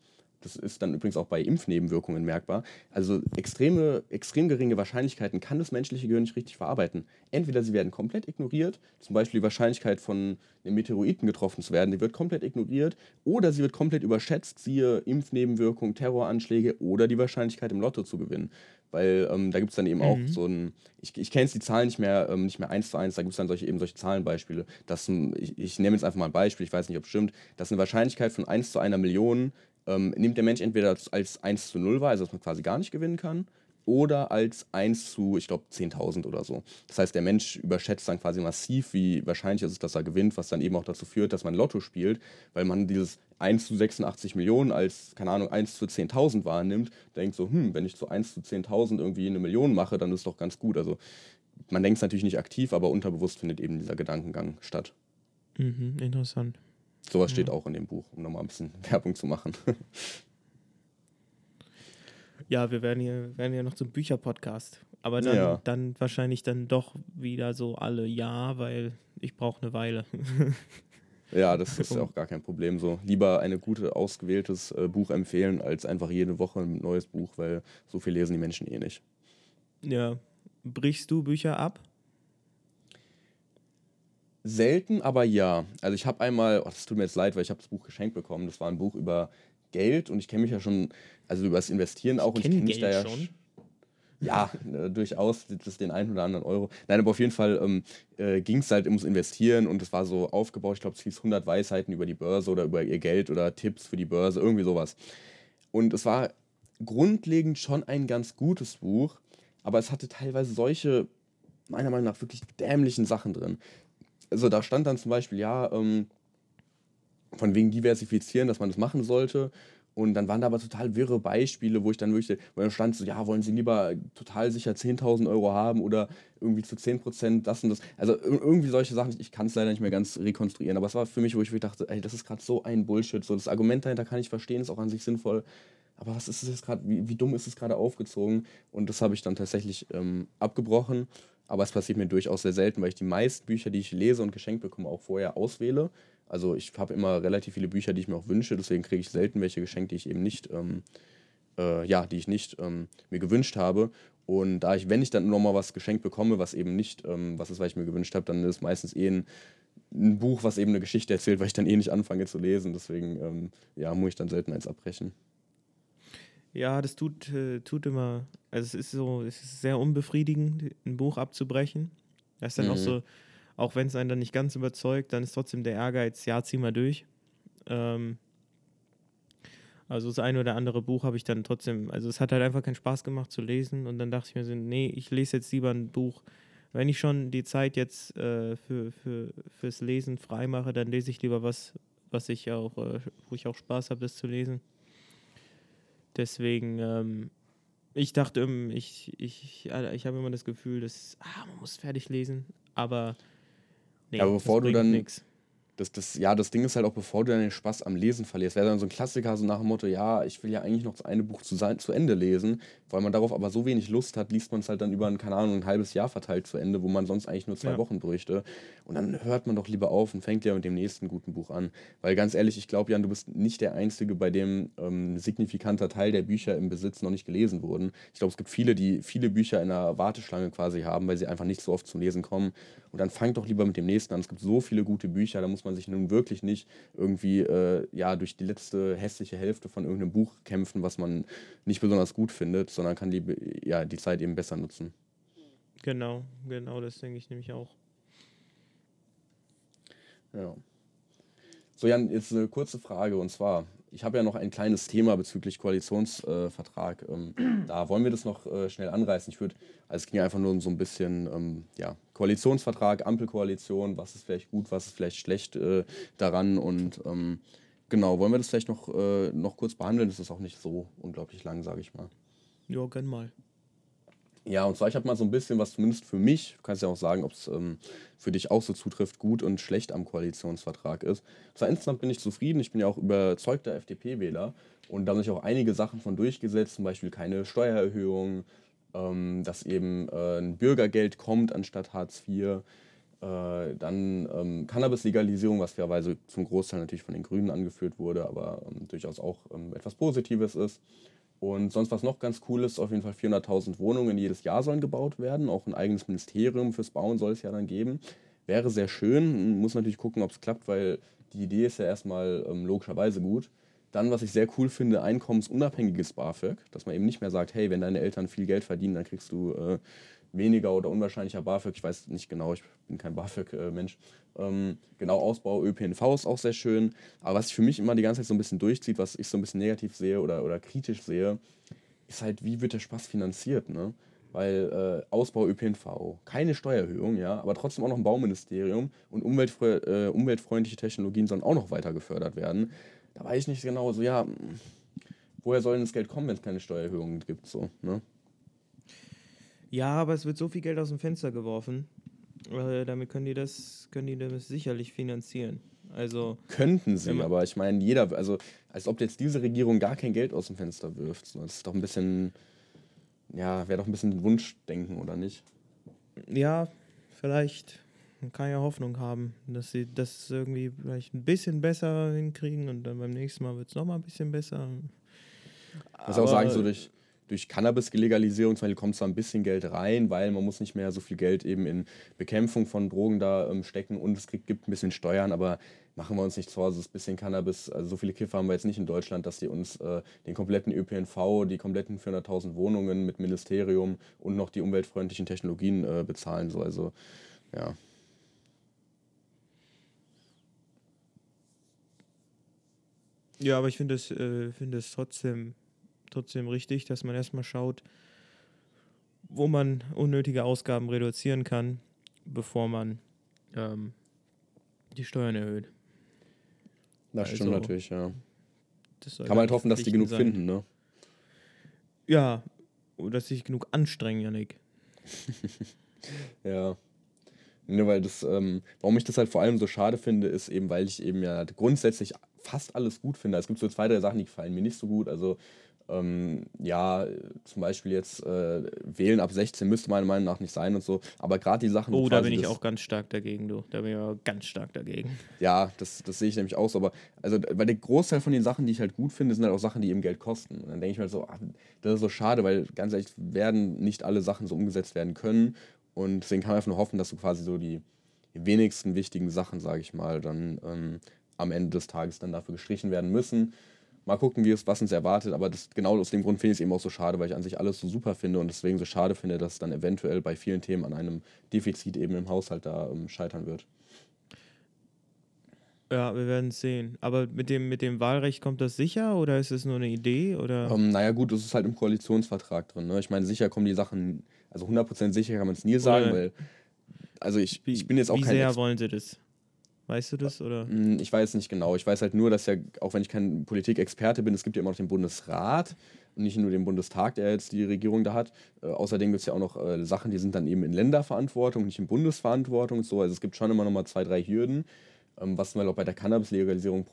das ist dann übrigens auch bei Impfnebenwirkungen merkbar. Also extreme, extrem geringe Wahrscheinlichkeiten kann das menschliche Gehirn nicht richtig verarbeiten. Entweder sie werden komplett ignoriert, zum Beispiel die Wahrscheinlichkeit von einem Meteoriten getroffen zu werden, die wird komplett ignoriert, oder sie wird komplett überschätzt, siehe Impfnebenwirkungen, Terroranschläge oder die Wahrscheinlichkeit im Lotto zu gewinnen. Weil ähm, da gibt es dann eben mhm. auch so ein, ich, ich kenne jetzt die Zahlen nicht mehr, ähm, nicht mehr eins zu eins, da gibt es dann solche, eben solche Zahlenbeispiele. Dass, ich, ich nehme jetzt einfach mal ein Beispiel, ich weiß nicht, ob es stimmt, dass eine Wahrscheinlichkeit von 1 zu einer Million ähm, nimmt der Mensch entweder als 1 zu 0 wahr, also dass man quasi gar nicht gewinnen kann, oder als 1 zu, ich glaube, 10.000 oder so. Das heißt, der Mensch überschätzt dann quasi massiv, wie wahrscheinlich ist es, dass er gewinnt, was dann eben auch dazu führt, dass man Lotto spielt, weil man dieses 1 zu 86 Millionen als, keine Ahnung, 1 zu 10.000 wahrnimmt, denkt so, hm, wenn ich zu 1 zu 10.000 irgendwie eine Million mache, dann ist doch ganz gut. Also man denkt es natürlich nicht aktiv, aber unterbewusst findet eben dieser Gedankengang statt. Mhm, interessant. Sowas ja. steht auch in dem Buch, um nochmal ein bisschen Werbung zu machen. Ja, wir werden hier, werden hier noch zum Bücherpodcast. Aber dann, ja. dann wahrscheinlich dann doch wieder so alle Jahr, weil ich brauche eine Weile. Ja, das ist ja auch gar kein Problem. So lieber ein gute, ausgewähltes äh, Buch empfehlen, als einfach jede Woche ein neues Buch, weil so viel lesen die Menschen eh nicht. Ja. Brichst du Bücher ab? Selten, aber ja. Also ich habe einmal, oh, das tut mir jetzt leid, weil ich habe das Buch geschenkt bekommen. Das war ein Buch über Geld und ich kenne mich ja schon, also über das Investieren auch. Ich und ich kenne mich da ja schon. Ja, äh, durchaus, das den einen oder anderen Euro. Nein, aber auf jeden Fall ähm, äh, ging es halt ums Investieren und es war so aufgebaut, ich glaube, es hieß 100 Weisheiten über die Börse oder über ihr Geld oder Tipps für die Börse, irgendwie sowas. Und es war grundlegend schon ein ganz gutes Buch, aber es hatte teilweise solche, meiner Meinung nach, wirklich dämlichen Sachen drin also da stand dann zum Beispiel, ja, ähm, von wegen diversifizieren, dass man das machen sollte. Und dann waren da aber total wirre Beispiele, wo ich dann wirklich, wo dann stand so, ja, wollen Sie lieber total sicher 10.000 Euro haben oder irgendwie zu 10% das und das. Also irgendwie solche Sachen, ich kann es leider nicht mehr ganz rekonstruieren, aber es war für mich, wo ich dachte, ey, das ist gerade so ein Bullshit. So, das Argument dahinter kann ich verstehen, ist auch an sich sinnvoll. aber was ist es jetzt gerade, wie, wie dumm ist es gerade aufgezogen? Und das habe ich dann tatsächlich ähm, abgebrochen. Aber es passiert mir durchaus sehr selten, weil ich die meisten Bücher, die ich lese und geschenkt bekomme, auch vorher auswähle. Also ich habe immer relativ viele Bücher, die ich mir auch wünsche, deswegen kriege ich selten welche geschenkt, die ich eben nicht, ähm, äh, ja, die ich nicht ähm, mir gewünscht habe. Und da ich, wenn ich dann nochmal was geschenkt bekomme, was eben nicht, ähm, was ist, was ich mir gewünscht habe, dann ist es meistens eh ein, ein, Buch, was eben eine Geschichte erzählt, weil ich dann eh nicht anfange zu lesen. Deswegen, ähm, ja, muss ich dann selten eins abbrechen. Ja, das tut, äh, tut immer, also es ist so, es ist sehr unbefriedigend, ein Buch abzubrechen. Das ist dann mhm. auch so, auch wenn es einen dann nicht ganz überzeugt, dann ist trotzdem der Ehrgeiz, ja, zieh mal durch. Ähm, also das eine oder andere Buch habe ich dann trotzdem, also es hat halt einfach keinen Spaß gemacht zu lesen und dann dachte ich mir so, nee, ich lese jetzt lieber ein Buch. Wenn ich schon die Zeit jetzt äh, für, für, fürs Lesen freimache, dann lese ich lieber was, was ich auch, äh, wo ich auch Spaß habe, das zu lesen. Deswegen, ähm, ich dachte, ich, ich, ich habe immer das Gefühl, dass ah, man muss fertig lesen, aber nee, aber bevor du dann nix das, das, ja, das Ding ist halt auch, bevor du dann den Spaß am Lesen verlierst, wäre dann so ein Klassiker, so nach dem Motto, ja, ich will ja eigentlich noch das eine Buch zu, sein, zu Ende lesen, weil man darauf aber so wenig Lust hat, liest man es halt dann über ein, keine Ahnung, ein halbes Jahr verteilt zu Ende, wo man sonst eigentlich nur zwei ja. Wochen bräuchte. Und dann hört man doch lieber auf und fängt ja mit dem nächsten guten Buch an. Weil ganz ehrlich, ich glaube, Jan, du bist nicht der Einzige, bei dem ähm, ein signifikanter Teil der Bücher im Besitz noch nicht gelesen wurden. Ich glaube, es gibt viele, die viele Bücher in einer Warteschlange quasi haben, weil sie einfach nicht so oft zum Lesen kommen. Und dann fangt doch lieber mit dem nächsten an. Es gibt so viele gute Bücher, da muss man sich nun wirklich nicht irgendwie äh, ja, durch die letzte hässliche Hälfte von irgendeinem Buch kämpfen, was man nicht besonders gut findet, sondern kann die, ja, die Zeit eben besser nutzen. Genau, genau, das denke ich nämlich auch. Ja. So, Jan, jetzt eine kurze Frage und zwar, ich habe ja noch ein kleines Thema bezüglich Koalitionsvertrag. Ähm, da wollen wir das noch äh, schnell anreißen. Ich würde, also es ging einfach nur um so ein bisschen, ähm, ja, Koalitionsvertrag, Ampelkoalition, was ist vielleicht gut, was ist vielleicht schlecht äh, daran und ähm, genau, wollen wir das vielleicht noch, äh, noch kurz behandeln? Das ist auch nicht so unglaublich lang, sage ich mal. Ja, gern mal. Ja, und zwar, ich habe mal so ein bisschen was zumindest für mich, du kannst ja auch sagen, ob es ähm, für dich auch so zutrifft, gut und schlecht am Koalitionsvertrag ist. Zwar insgesamt bin ich zufrieden, ich bin ja auch überzeugter FDP-Wähler und da haben sich auch einige Sachen von durchgesetzt, zum Beispiel keine Steuererhöhung, ähm, dass eben äh, ein Bürgergeld kommt anstatt Hartz IV, äh, dann ähm, Cannabis-Legalisierung, was fairerweise zum Großteil natürlich von den Grünen angeführt wurde, aber ähm, durchaus auch ähm, etwas Positives ist. Und sonst was noch ganz cool ist, auf jeden Fall 400.000 Wohnungen jedes Jahr sollen gebaut werden. Auch ein eigenes Ministerium fürs Bauen soll es ja dann geben. Wäre sehr schön. Muss natürlich gucken, ob es klappt, weil die Idee ist ja erstmal ähm, logischerweise gut. Dann, was ich sehr cool finde, einkommensunabhängiges BAföG. Dass man eben nicht mehr sagt, hey, wenn deine Eltern viel Geld verdienen, dann kriegst du äh, weniger oder unwahrscheinlicher BAföG. Ich weiß nicht genau, ich bin kein BAföG-Mensch. Ähm, genau, Ausbau ÖPNV ist auch sehr schön. Aber was sich für mich immer die ganze Zeit so ein bisschen durchzieht, was ich so ein bisschen negativ sehe oder, oder kritisch sehe, ist halt, wie wird der Spaß finanziert, ne? Weil äh, Ausbau ÖPNV, keine Steuererhöhung, ja, aber trotzdem auch noch ein Bauministerium und umweltfre äh, umweltfreundliche Technologien sollen auch noch weiter gefördert werden. Da weiß ich nicht genau so, ja, woher soll denn das Geld kommen, wenn es keine Steuererhöhungen gibt, so, ne? Ja, aber es wird so viel Geld aus dem Fenster geworfen. Äh, damit können die das, können die das sicherlich finanzieren. Also könnten sie, aber ich meine, jeder, also als ob jetzt diese Regierung gar kein Geld aus dem Fenster wirft. Das ist doch ein bisschen, ja, wäre doch ein bisschen Wunschdenken, oder nicht? Ja, vielleicht. Man kann ja Hoffnung haben, dass sie das irgendwie vielleicht ein bisschen besser hinkriegen und dann beim nächsten Mal wird es nochmal ein bisschen besser. Ich muss auch sagen, so durch, durch Cannabis-Legalisierung zum Beispiel kommt zwar ein bisschen Geld rein, weil man muss nicht mehr so viel Geld eben in Bekämpfung von Drogen da ähm, stecken und es gibt ein bisschen Steuern, aber machen wir uns nicht vor, so ein bisschen Cannabis, also so viele Kiffer haben wir jetzt nicht in Deutschland, dass die uns äh, den kompletten ÖPNV, die kompletten 400.000 Wohnungen mit Ministerium und noch die umweltfreundlichen Technologien äh, bezahlen. So, also ja. Ja, aber ich finde es äh, find trotzdem trotzdem richtig, dass man erstmal schaut, wo man unnötige Ausgaben reduzieren kann, bevor man ähm, die Steuern erhöht. Das also, stimmt natürlich, ja. Kann man halt hoffen, dass die genug sein. finden, ne? Ja, dass sich genug anstrengen, Janik. ja. Nur weil das, ähm, warum ich das halt vor allem so schade finde, ist eben, weil ich eben ja grundsätzlich fast alles gut finde. Es gibt so zwei, drei Sachen, die gefallen mir nicht so gut. Also ähm, ja, zum Beispiel jetzt äh, wählen ab 16 müsste meiner Meinung nach nicht sein und so. Aber gerade die Sachen. Oh, da bin ich auch ganz stark dagegen, du. Da bin ich auch ganz stark dagegen. Ja, das, das sehe ich nämlich auch so. Aber also, weil der Großteil von den Sachen, die ich halt gut finde, sind halt auch Sachen, die eben Geld kosten. Und dann denke ich mir halt so, ach, das ist so schade, weil ganz ehrlich, werden nicht alle Sachen so umgesetzt werden können. Und deswegen kann man einfach nur hoffen, dass du quasi so die wenigsten wichtigen Sachen, sage ich mal, dann ähm, am Ende des Tages dann dafür gestrichen werden müssen. Mal gucken, wie es, was uns erwartet, aber das, genau aus dem Grund finde ich es eben auch so schade, weil ich an sich alles so super finde und deswegen so schade finde, dass es dann eventuell bei vielen Themen an einem Defizit eben im Haushalt da ähm, scheitern wird. Ja, wir werden es sehen. Aber mit dem, mit dem Wahlrecht kommt das sicher oder ist es nur eine Idee? Oder? Ähm, naja, gut, es ist halt im Koalitionsvertrag drin. Ne? Ich meine, sicher kommen die Sachen, also 100% sicher kann man es nie sagen, oder weil, also ich, ich bin jetzt auch wie kein. Wie sehr wollen sie das? Weißt du das? Oder? Hm, ich weiß nicht genau. Ich weiß halt nur, dass ja, auch wenn ich kein Politikexperte bin, es gibt ja immer noch den Bundesrat und nicht nur den Bundestag, der jetzt die Regierung da hat. Äh, außerdem gibt es ja auch noch äh, Sachen, die sind dann eben in Länderverantwortung, nicht in Bundesverantwortung. So. Also es gibt schon immer noch mal zwei, drei Hürden, ähm, was mal auch bei der Cannabis-Legalisierung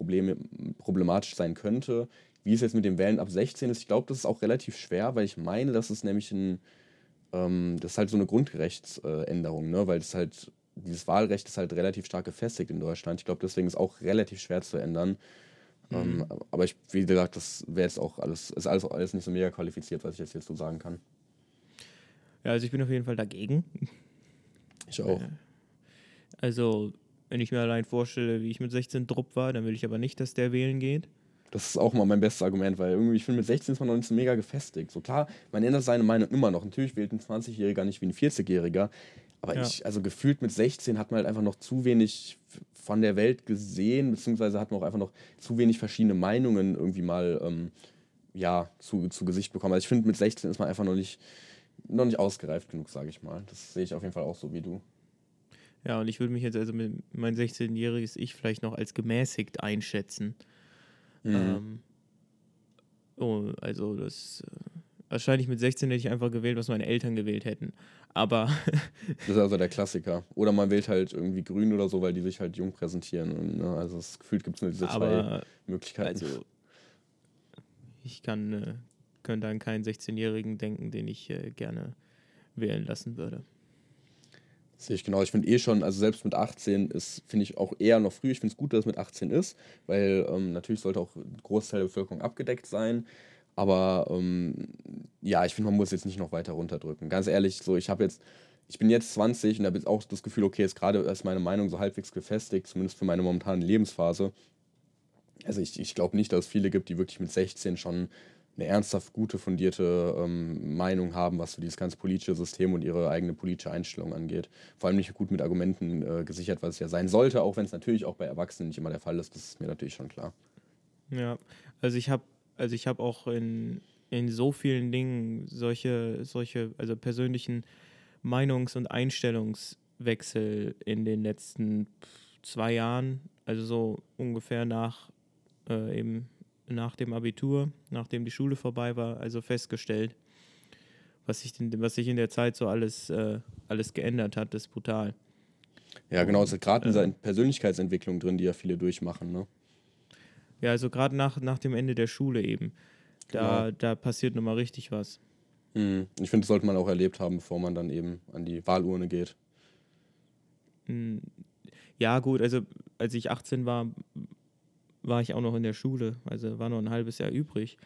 problematisch sein könnte. Wie es jetzt mit dem Wählen ab 16 ist, ich glaube, das ist auch relativ schwer, weil ich meine, dass es nämlich ein, ähm, das ist halt so eine Grundrechtsänderung, ne? weil es halt dieses Wahlrecht ist halt relativ stark gefestigt in Deutschland. Ich glaube, deswegen ist es auch relativ schwer zu ändern. Mhm. Ähm, aber ich, wie gesagt, das wäre jetzt auch alles, ist alles, alles nicht so mega qualifiziert, was ich jetzt, so sagen kann. Ja, also ich bin auf jeden Fall dagegen. Ich auch. Also, wenn ich mir allein vorstelle, wie ich mit 16 Drupp war, dann will ich aber nicht, dass der wählen geht. Das ist auch mal mein bestes Argument, weil irgendwie, ich finde, mit 16 ist man noch nicht so mega gefestigt. So klar, man ändert seine Meinung immer noch. Natürlich wählt ein 20-Jähriger nicht wie ein 40-Jähriger, aber ja. ich, also gefühlt mit 16 hat man halt einfach noch zu wenig von der Welt gesehen, beziehungsweise hat man auch einfach noch zu wenig verschiedene Meinungen irgendwie mal ähm, ja, zu, zu Gesicht bekommen. Also ich finde, mit 16 ist man einfach noch nicht, noch nicht ausgereift genug, sage ich mal. Das sehe ich auf jeden Fall auch so wie du. Ja, und ich würde mich jetzt also mit mein 16-jähriges Ich vielleicht noch als gemäßigt einschätzen. Mhm. Ähm, oh, also das äh, wahrscheinlich mit 16 hätte ich einfach gewählt, was meine Eltern gewählt hätten. Aber. das ist also der Klassiker. Oder man wählt halt irgendwie grün oder so, weil die sich halt jung präsentieren. Und, ne, also das gefühlt gibt es nur diese Aber, zwei Möglichkeiten. Also, ich kann, äh, könnte an keinen 16-Jährigen denken, den ich äh, gerne wählen lassen würde. Sehe ich genau. Ich finde eh schon, also selbst mit 18 ist, finde ich auch eher noch früh. Ich finde es gut, dass es mit 18 ist, weil ähm, natürlich sollte auch ein Großteil der Bevölkerung abgedeckt sein. Aber ähm, ja, ich finde, man muss jetzt nicht noch weiter runterdrücken. Ganz ehrlich, so ich habe jetzt, ich bin jetzt 20 und habe jetzt auch das Gefühl, okay, jetzt gerade ist meine Meinung so halbwegs gefestigt, zumindest für meine momentane Lebensphase. Also ich, ich glaube nicht, dass es viele gibt, die wirklich mit 16 schon eine ernsthaft gute, fundierte ähm, Meinung haben, was so dieses ganze politische System und ihre eigene politische Einstellung angeht. Vor allem nicht gut mit Argumenten äh, gesichert, was es ja sein sollte, auch wenn es natürlich auch bei Erwachsenen nicht immer der Fall ist. Das ist mir natürlich schon klar. Ja, also ich habe also ich habe auch in, in so vielen Dingen solche, solche, also persönlichen Meinungs- und Einstellungswechsel in den letzten zwei Jahren, also so ungefähr nach äh, eben nach dem Abitur, nachdem die Schule vorbei war, also festgestellt, was sich, was sich in der Zeit so alles, äh, alles geändert hat, ist brutal. Ja, genau, es ist gerade in seiner Persönlichkeitsentwicklung drin, die ja viele durchmachen, ne? Ja, also gerade nach, nach dem Ende der Schule eben. Da, genau. da passiert nochmal richtig was. Mhm. Ich finde, das sollte man auch erlebt haben, bevor man dann eben an die Wahlurne geht. Hm. Ja, gut, also als ich 18 war, war ich auch noch in der Schule. Also war noch ein halbes Jahr übrig.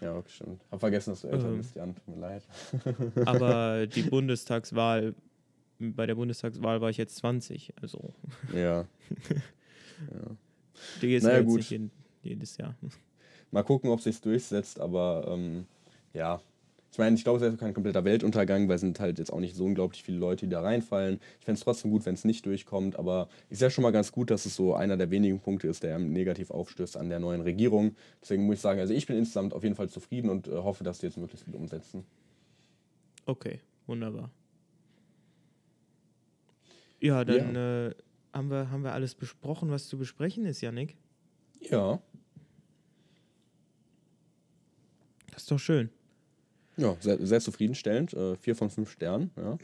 Ja, okay, stimmt. Hab vergessen, dass du älter ähm, bist, Jan. Tut mir leid. aber die Bundestagswahl, bei der Bundestagswahl war ich jetzt 20. Also. Ja. ja. Die ist naja, gut. nicht in, jedes Jahr. Mal gucken, ob sich durchsetzt, aber ähm, ja. Ich meine, ich glaube, es ist kein kompletter Weltuntergang, weil es sind halt jetzt auch nicht so unglaublich viele Leute, die da reinfallen. Ich fände es trotzdem gut, wenn es nicht durchkommt, aber ist ja schon mal ganz gut, dass es so einer der wenigen Punkte ist, der negativ aufstößt an der neuen Regierung. Deswegen muss ich sagen, also ich bin insgesamt auf jeden Fall zufrieden und äh, hoffe, dass die jetzt möglichst viel umsetzen. Okay, wunderbar. Ja, dann ja. Äh, haben, wir, haben wir alles besprochen, was zu besprechen ist, Janik. Ja. Das ist doch schön. Ja, sehr, sehr zufriedenstellend. Äh, vier von fünf Sternen. Ja.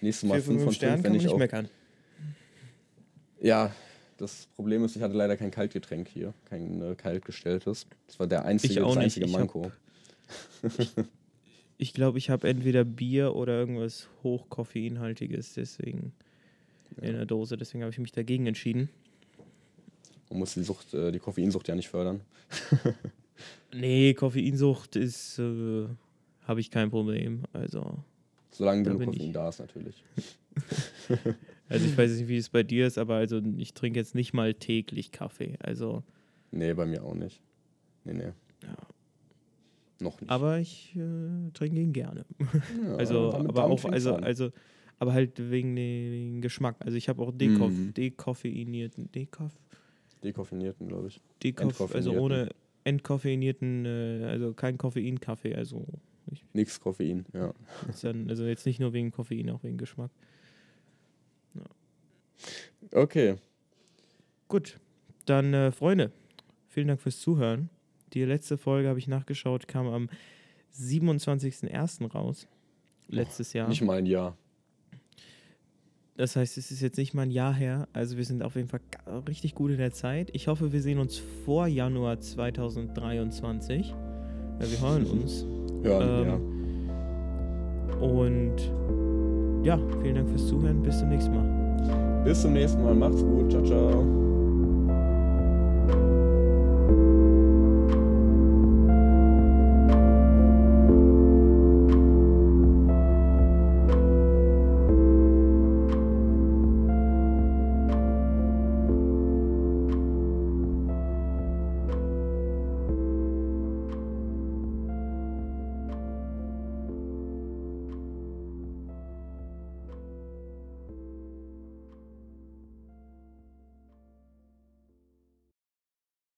Nächstes Mal vier fünf von fünf Sternen kann ich nicht meckern. Ja, das Problem ist, ich hatte leider kein Kaltgetränk hier, kein äh, kaltgestelltes. Das war der einzige, das einzige Manko. Ich glaube, ich habe entweder Bier oder irgendwas hochkoffeinhaltiges, deswegen ja. in der Dose. Deswegen habe ich mich dagegen entschieden. Man muss die Sucht, äh, die Koffeinsucht ja nicht fördern. nee, Koffeinsucht ist, äh, habe ich kein Problem. Also. Solange genug Koffein ich. da ist, natürlich. also ich weiß nicht, wie es bei dir ist, aber also ich trinke jetzt nicht mal täglich Kaffee. Also. Nee, bei mir auch nicht. Nee, nee. Ja. Noch nicht. Aber ich äh, trinke ihn gerne. Ja, also, aber auch, also, also, aber halt wegen, wegen Geschmack. Also ich habe auch dekoff, mm. dekoffeinierten, dekoff? Dekoffeinierten, glaube ich. Dekoff, also ohne entkoffeinierten, äh, also kein Koffein-Kaffee, also Nix Koffein, ja. Dann, also jetzt nicht nur wegen Koffein, auch wegen Geschmack. Ja. Okay. Gut, dann äh, Freunde, vielen Dank fürs Zuhören. Die letzte Folge habe ich nachgeschaut, kam am 27.01. raus. Letztes Jahr. Nicht mal ein Jahr. Das heißt, es ist jetzt nicht mal ein Jahr her. Also wir sind auf jeden Fall richtig gut in der Zeit. Ich hoffe, wir sehen uns vor Januar 2023. Ja, wir hören uns. Hören, ähm, ja. Und ja, vielen Dank fürs Zuhören. Bis zum nächsten Mal. Bis zum nächsten Mal. Macht's gut. Ciao, ciao.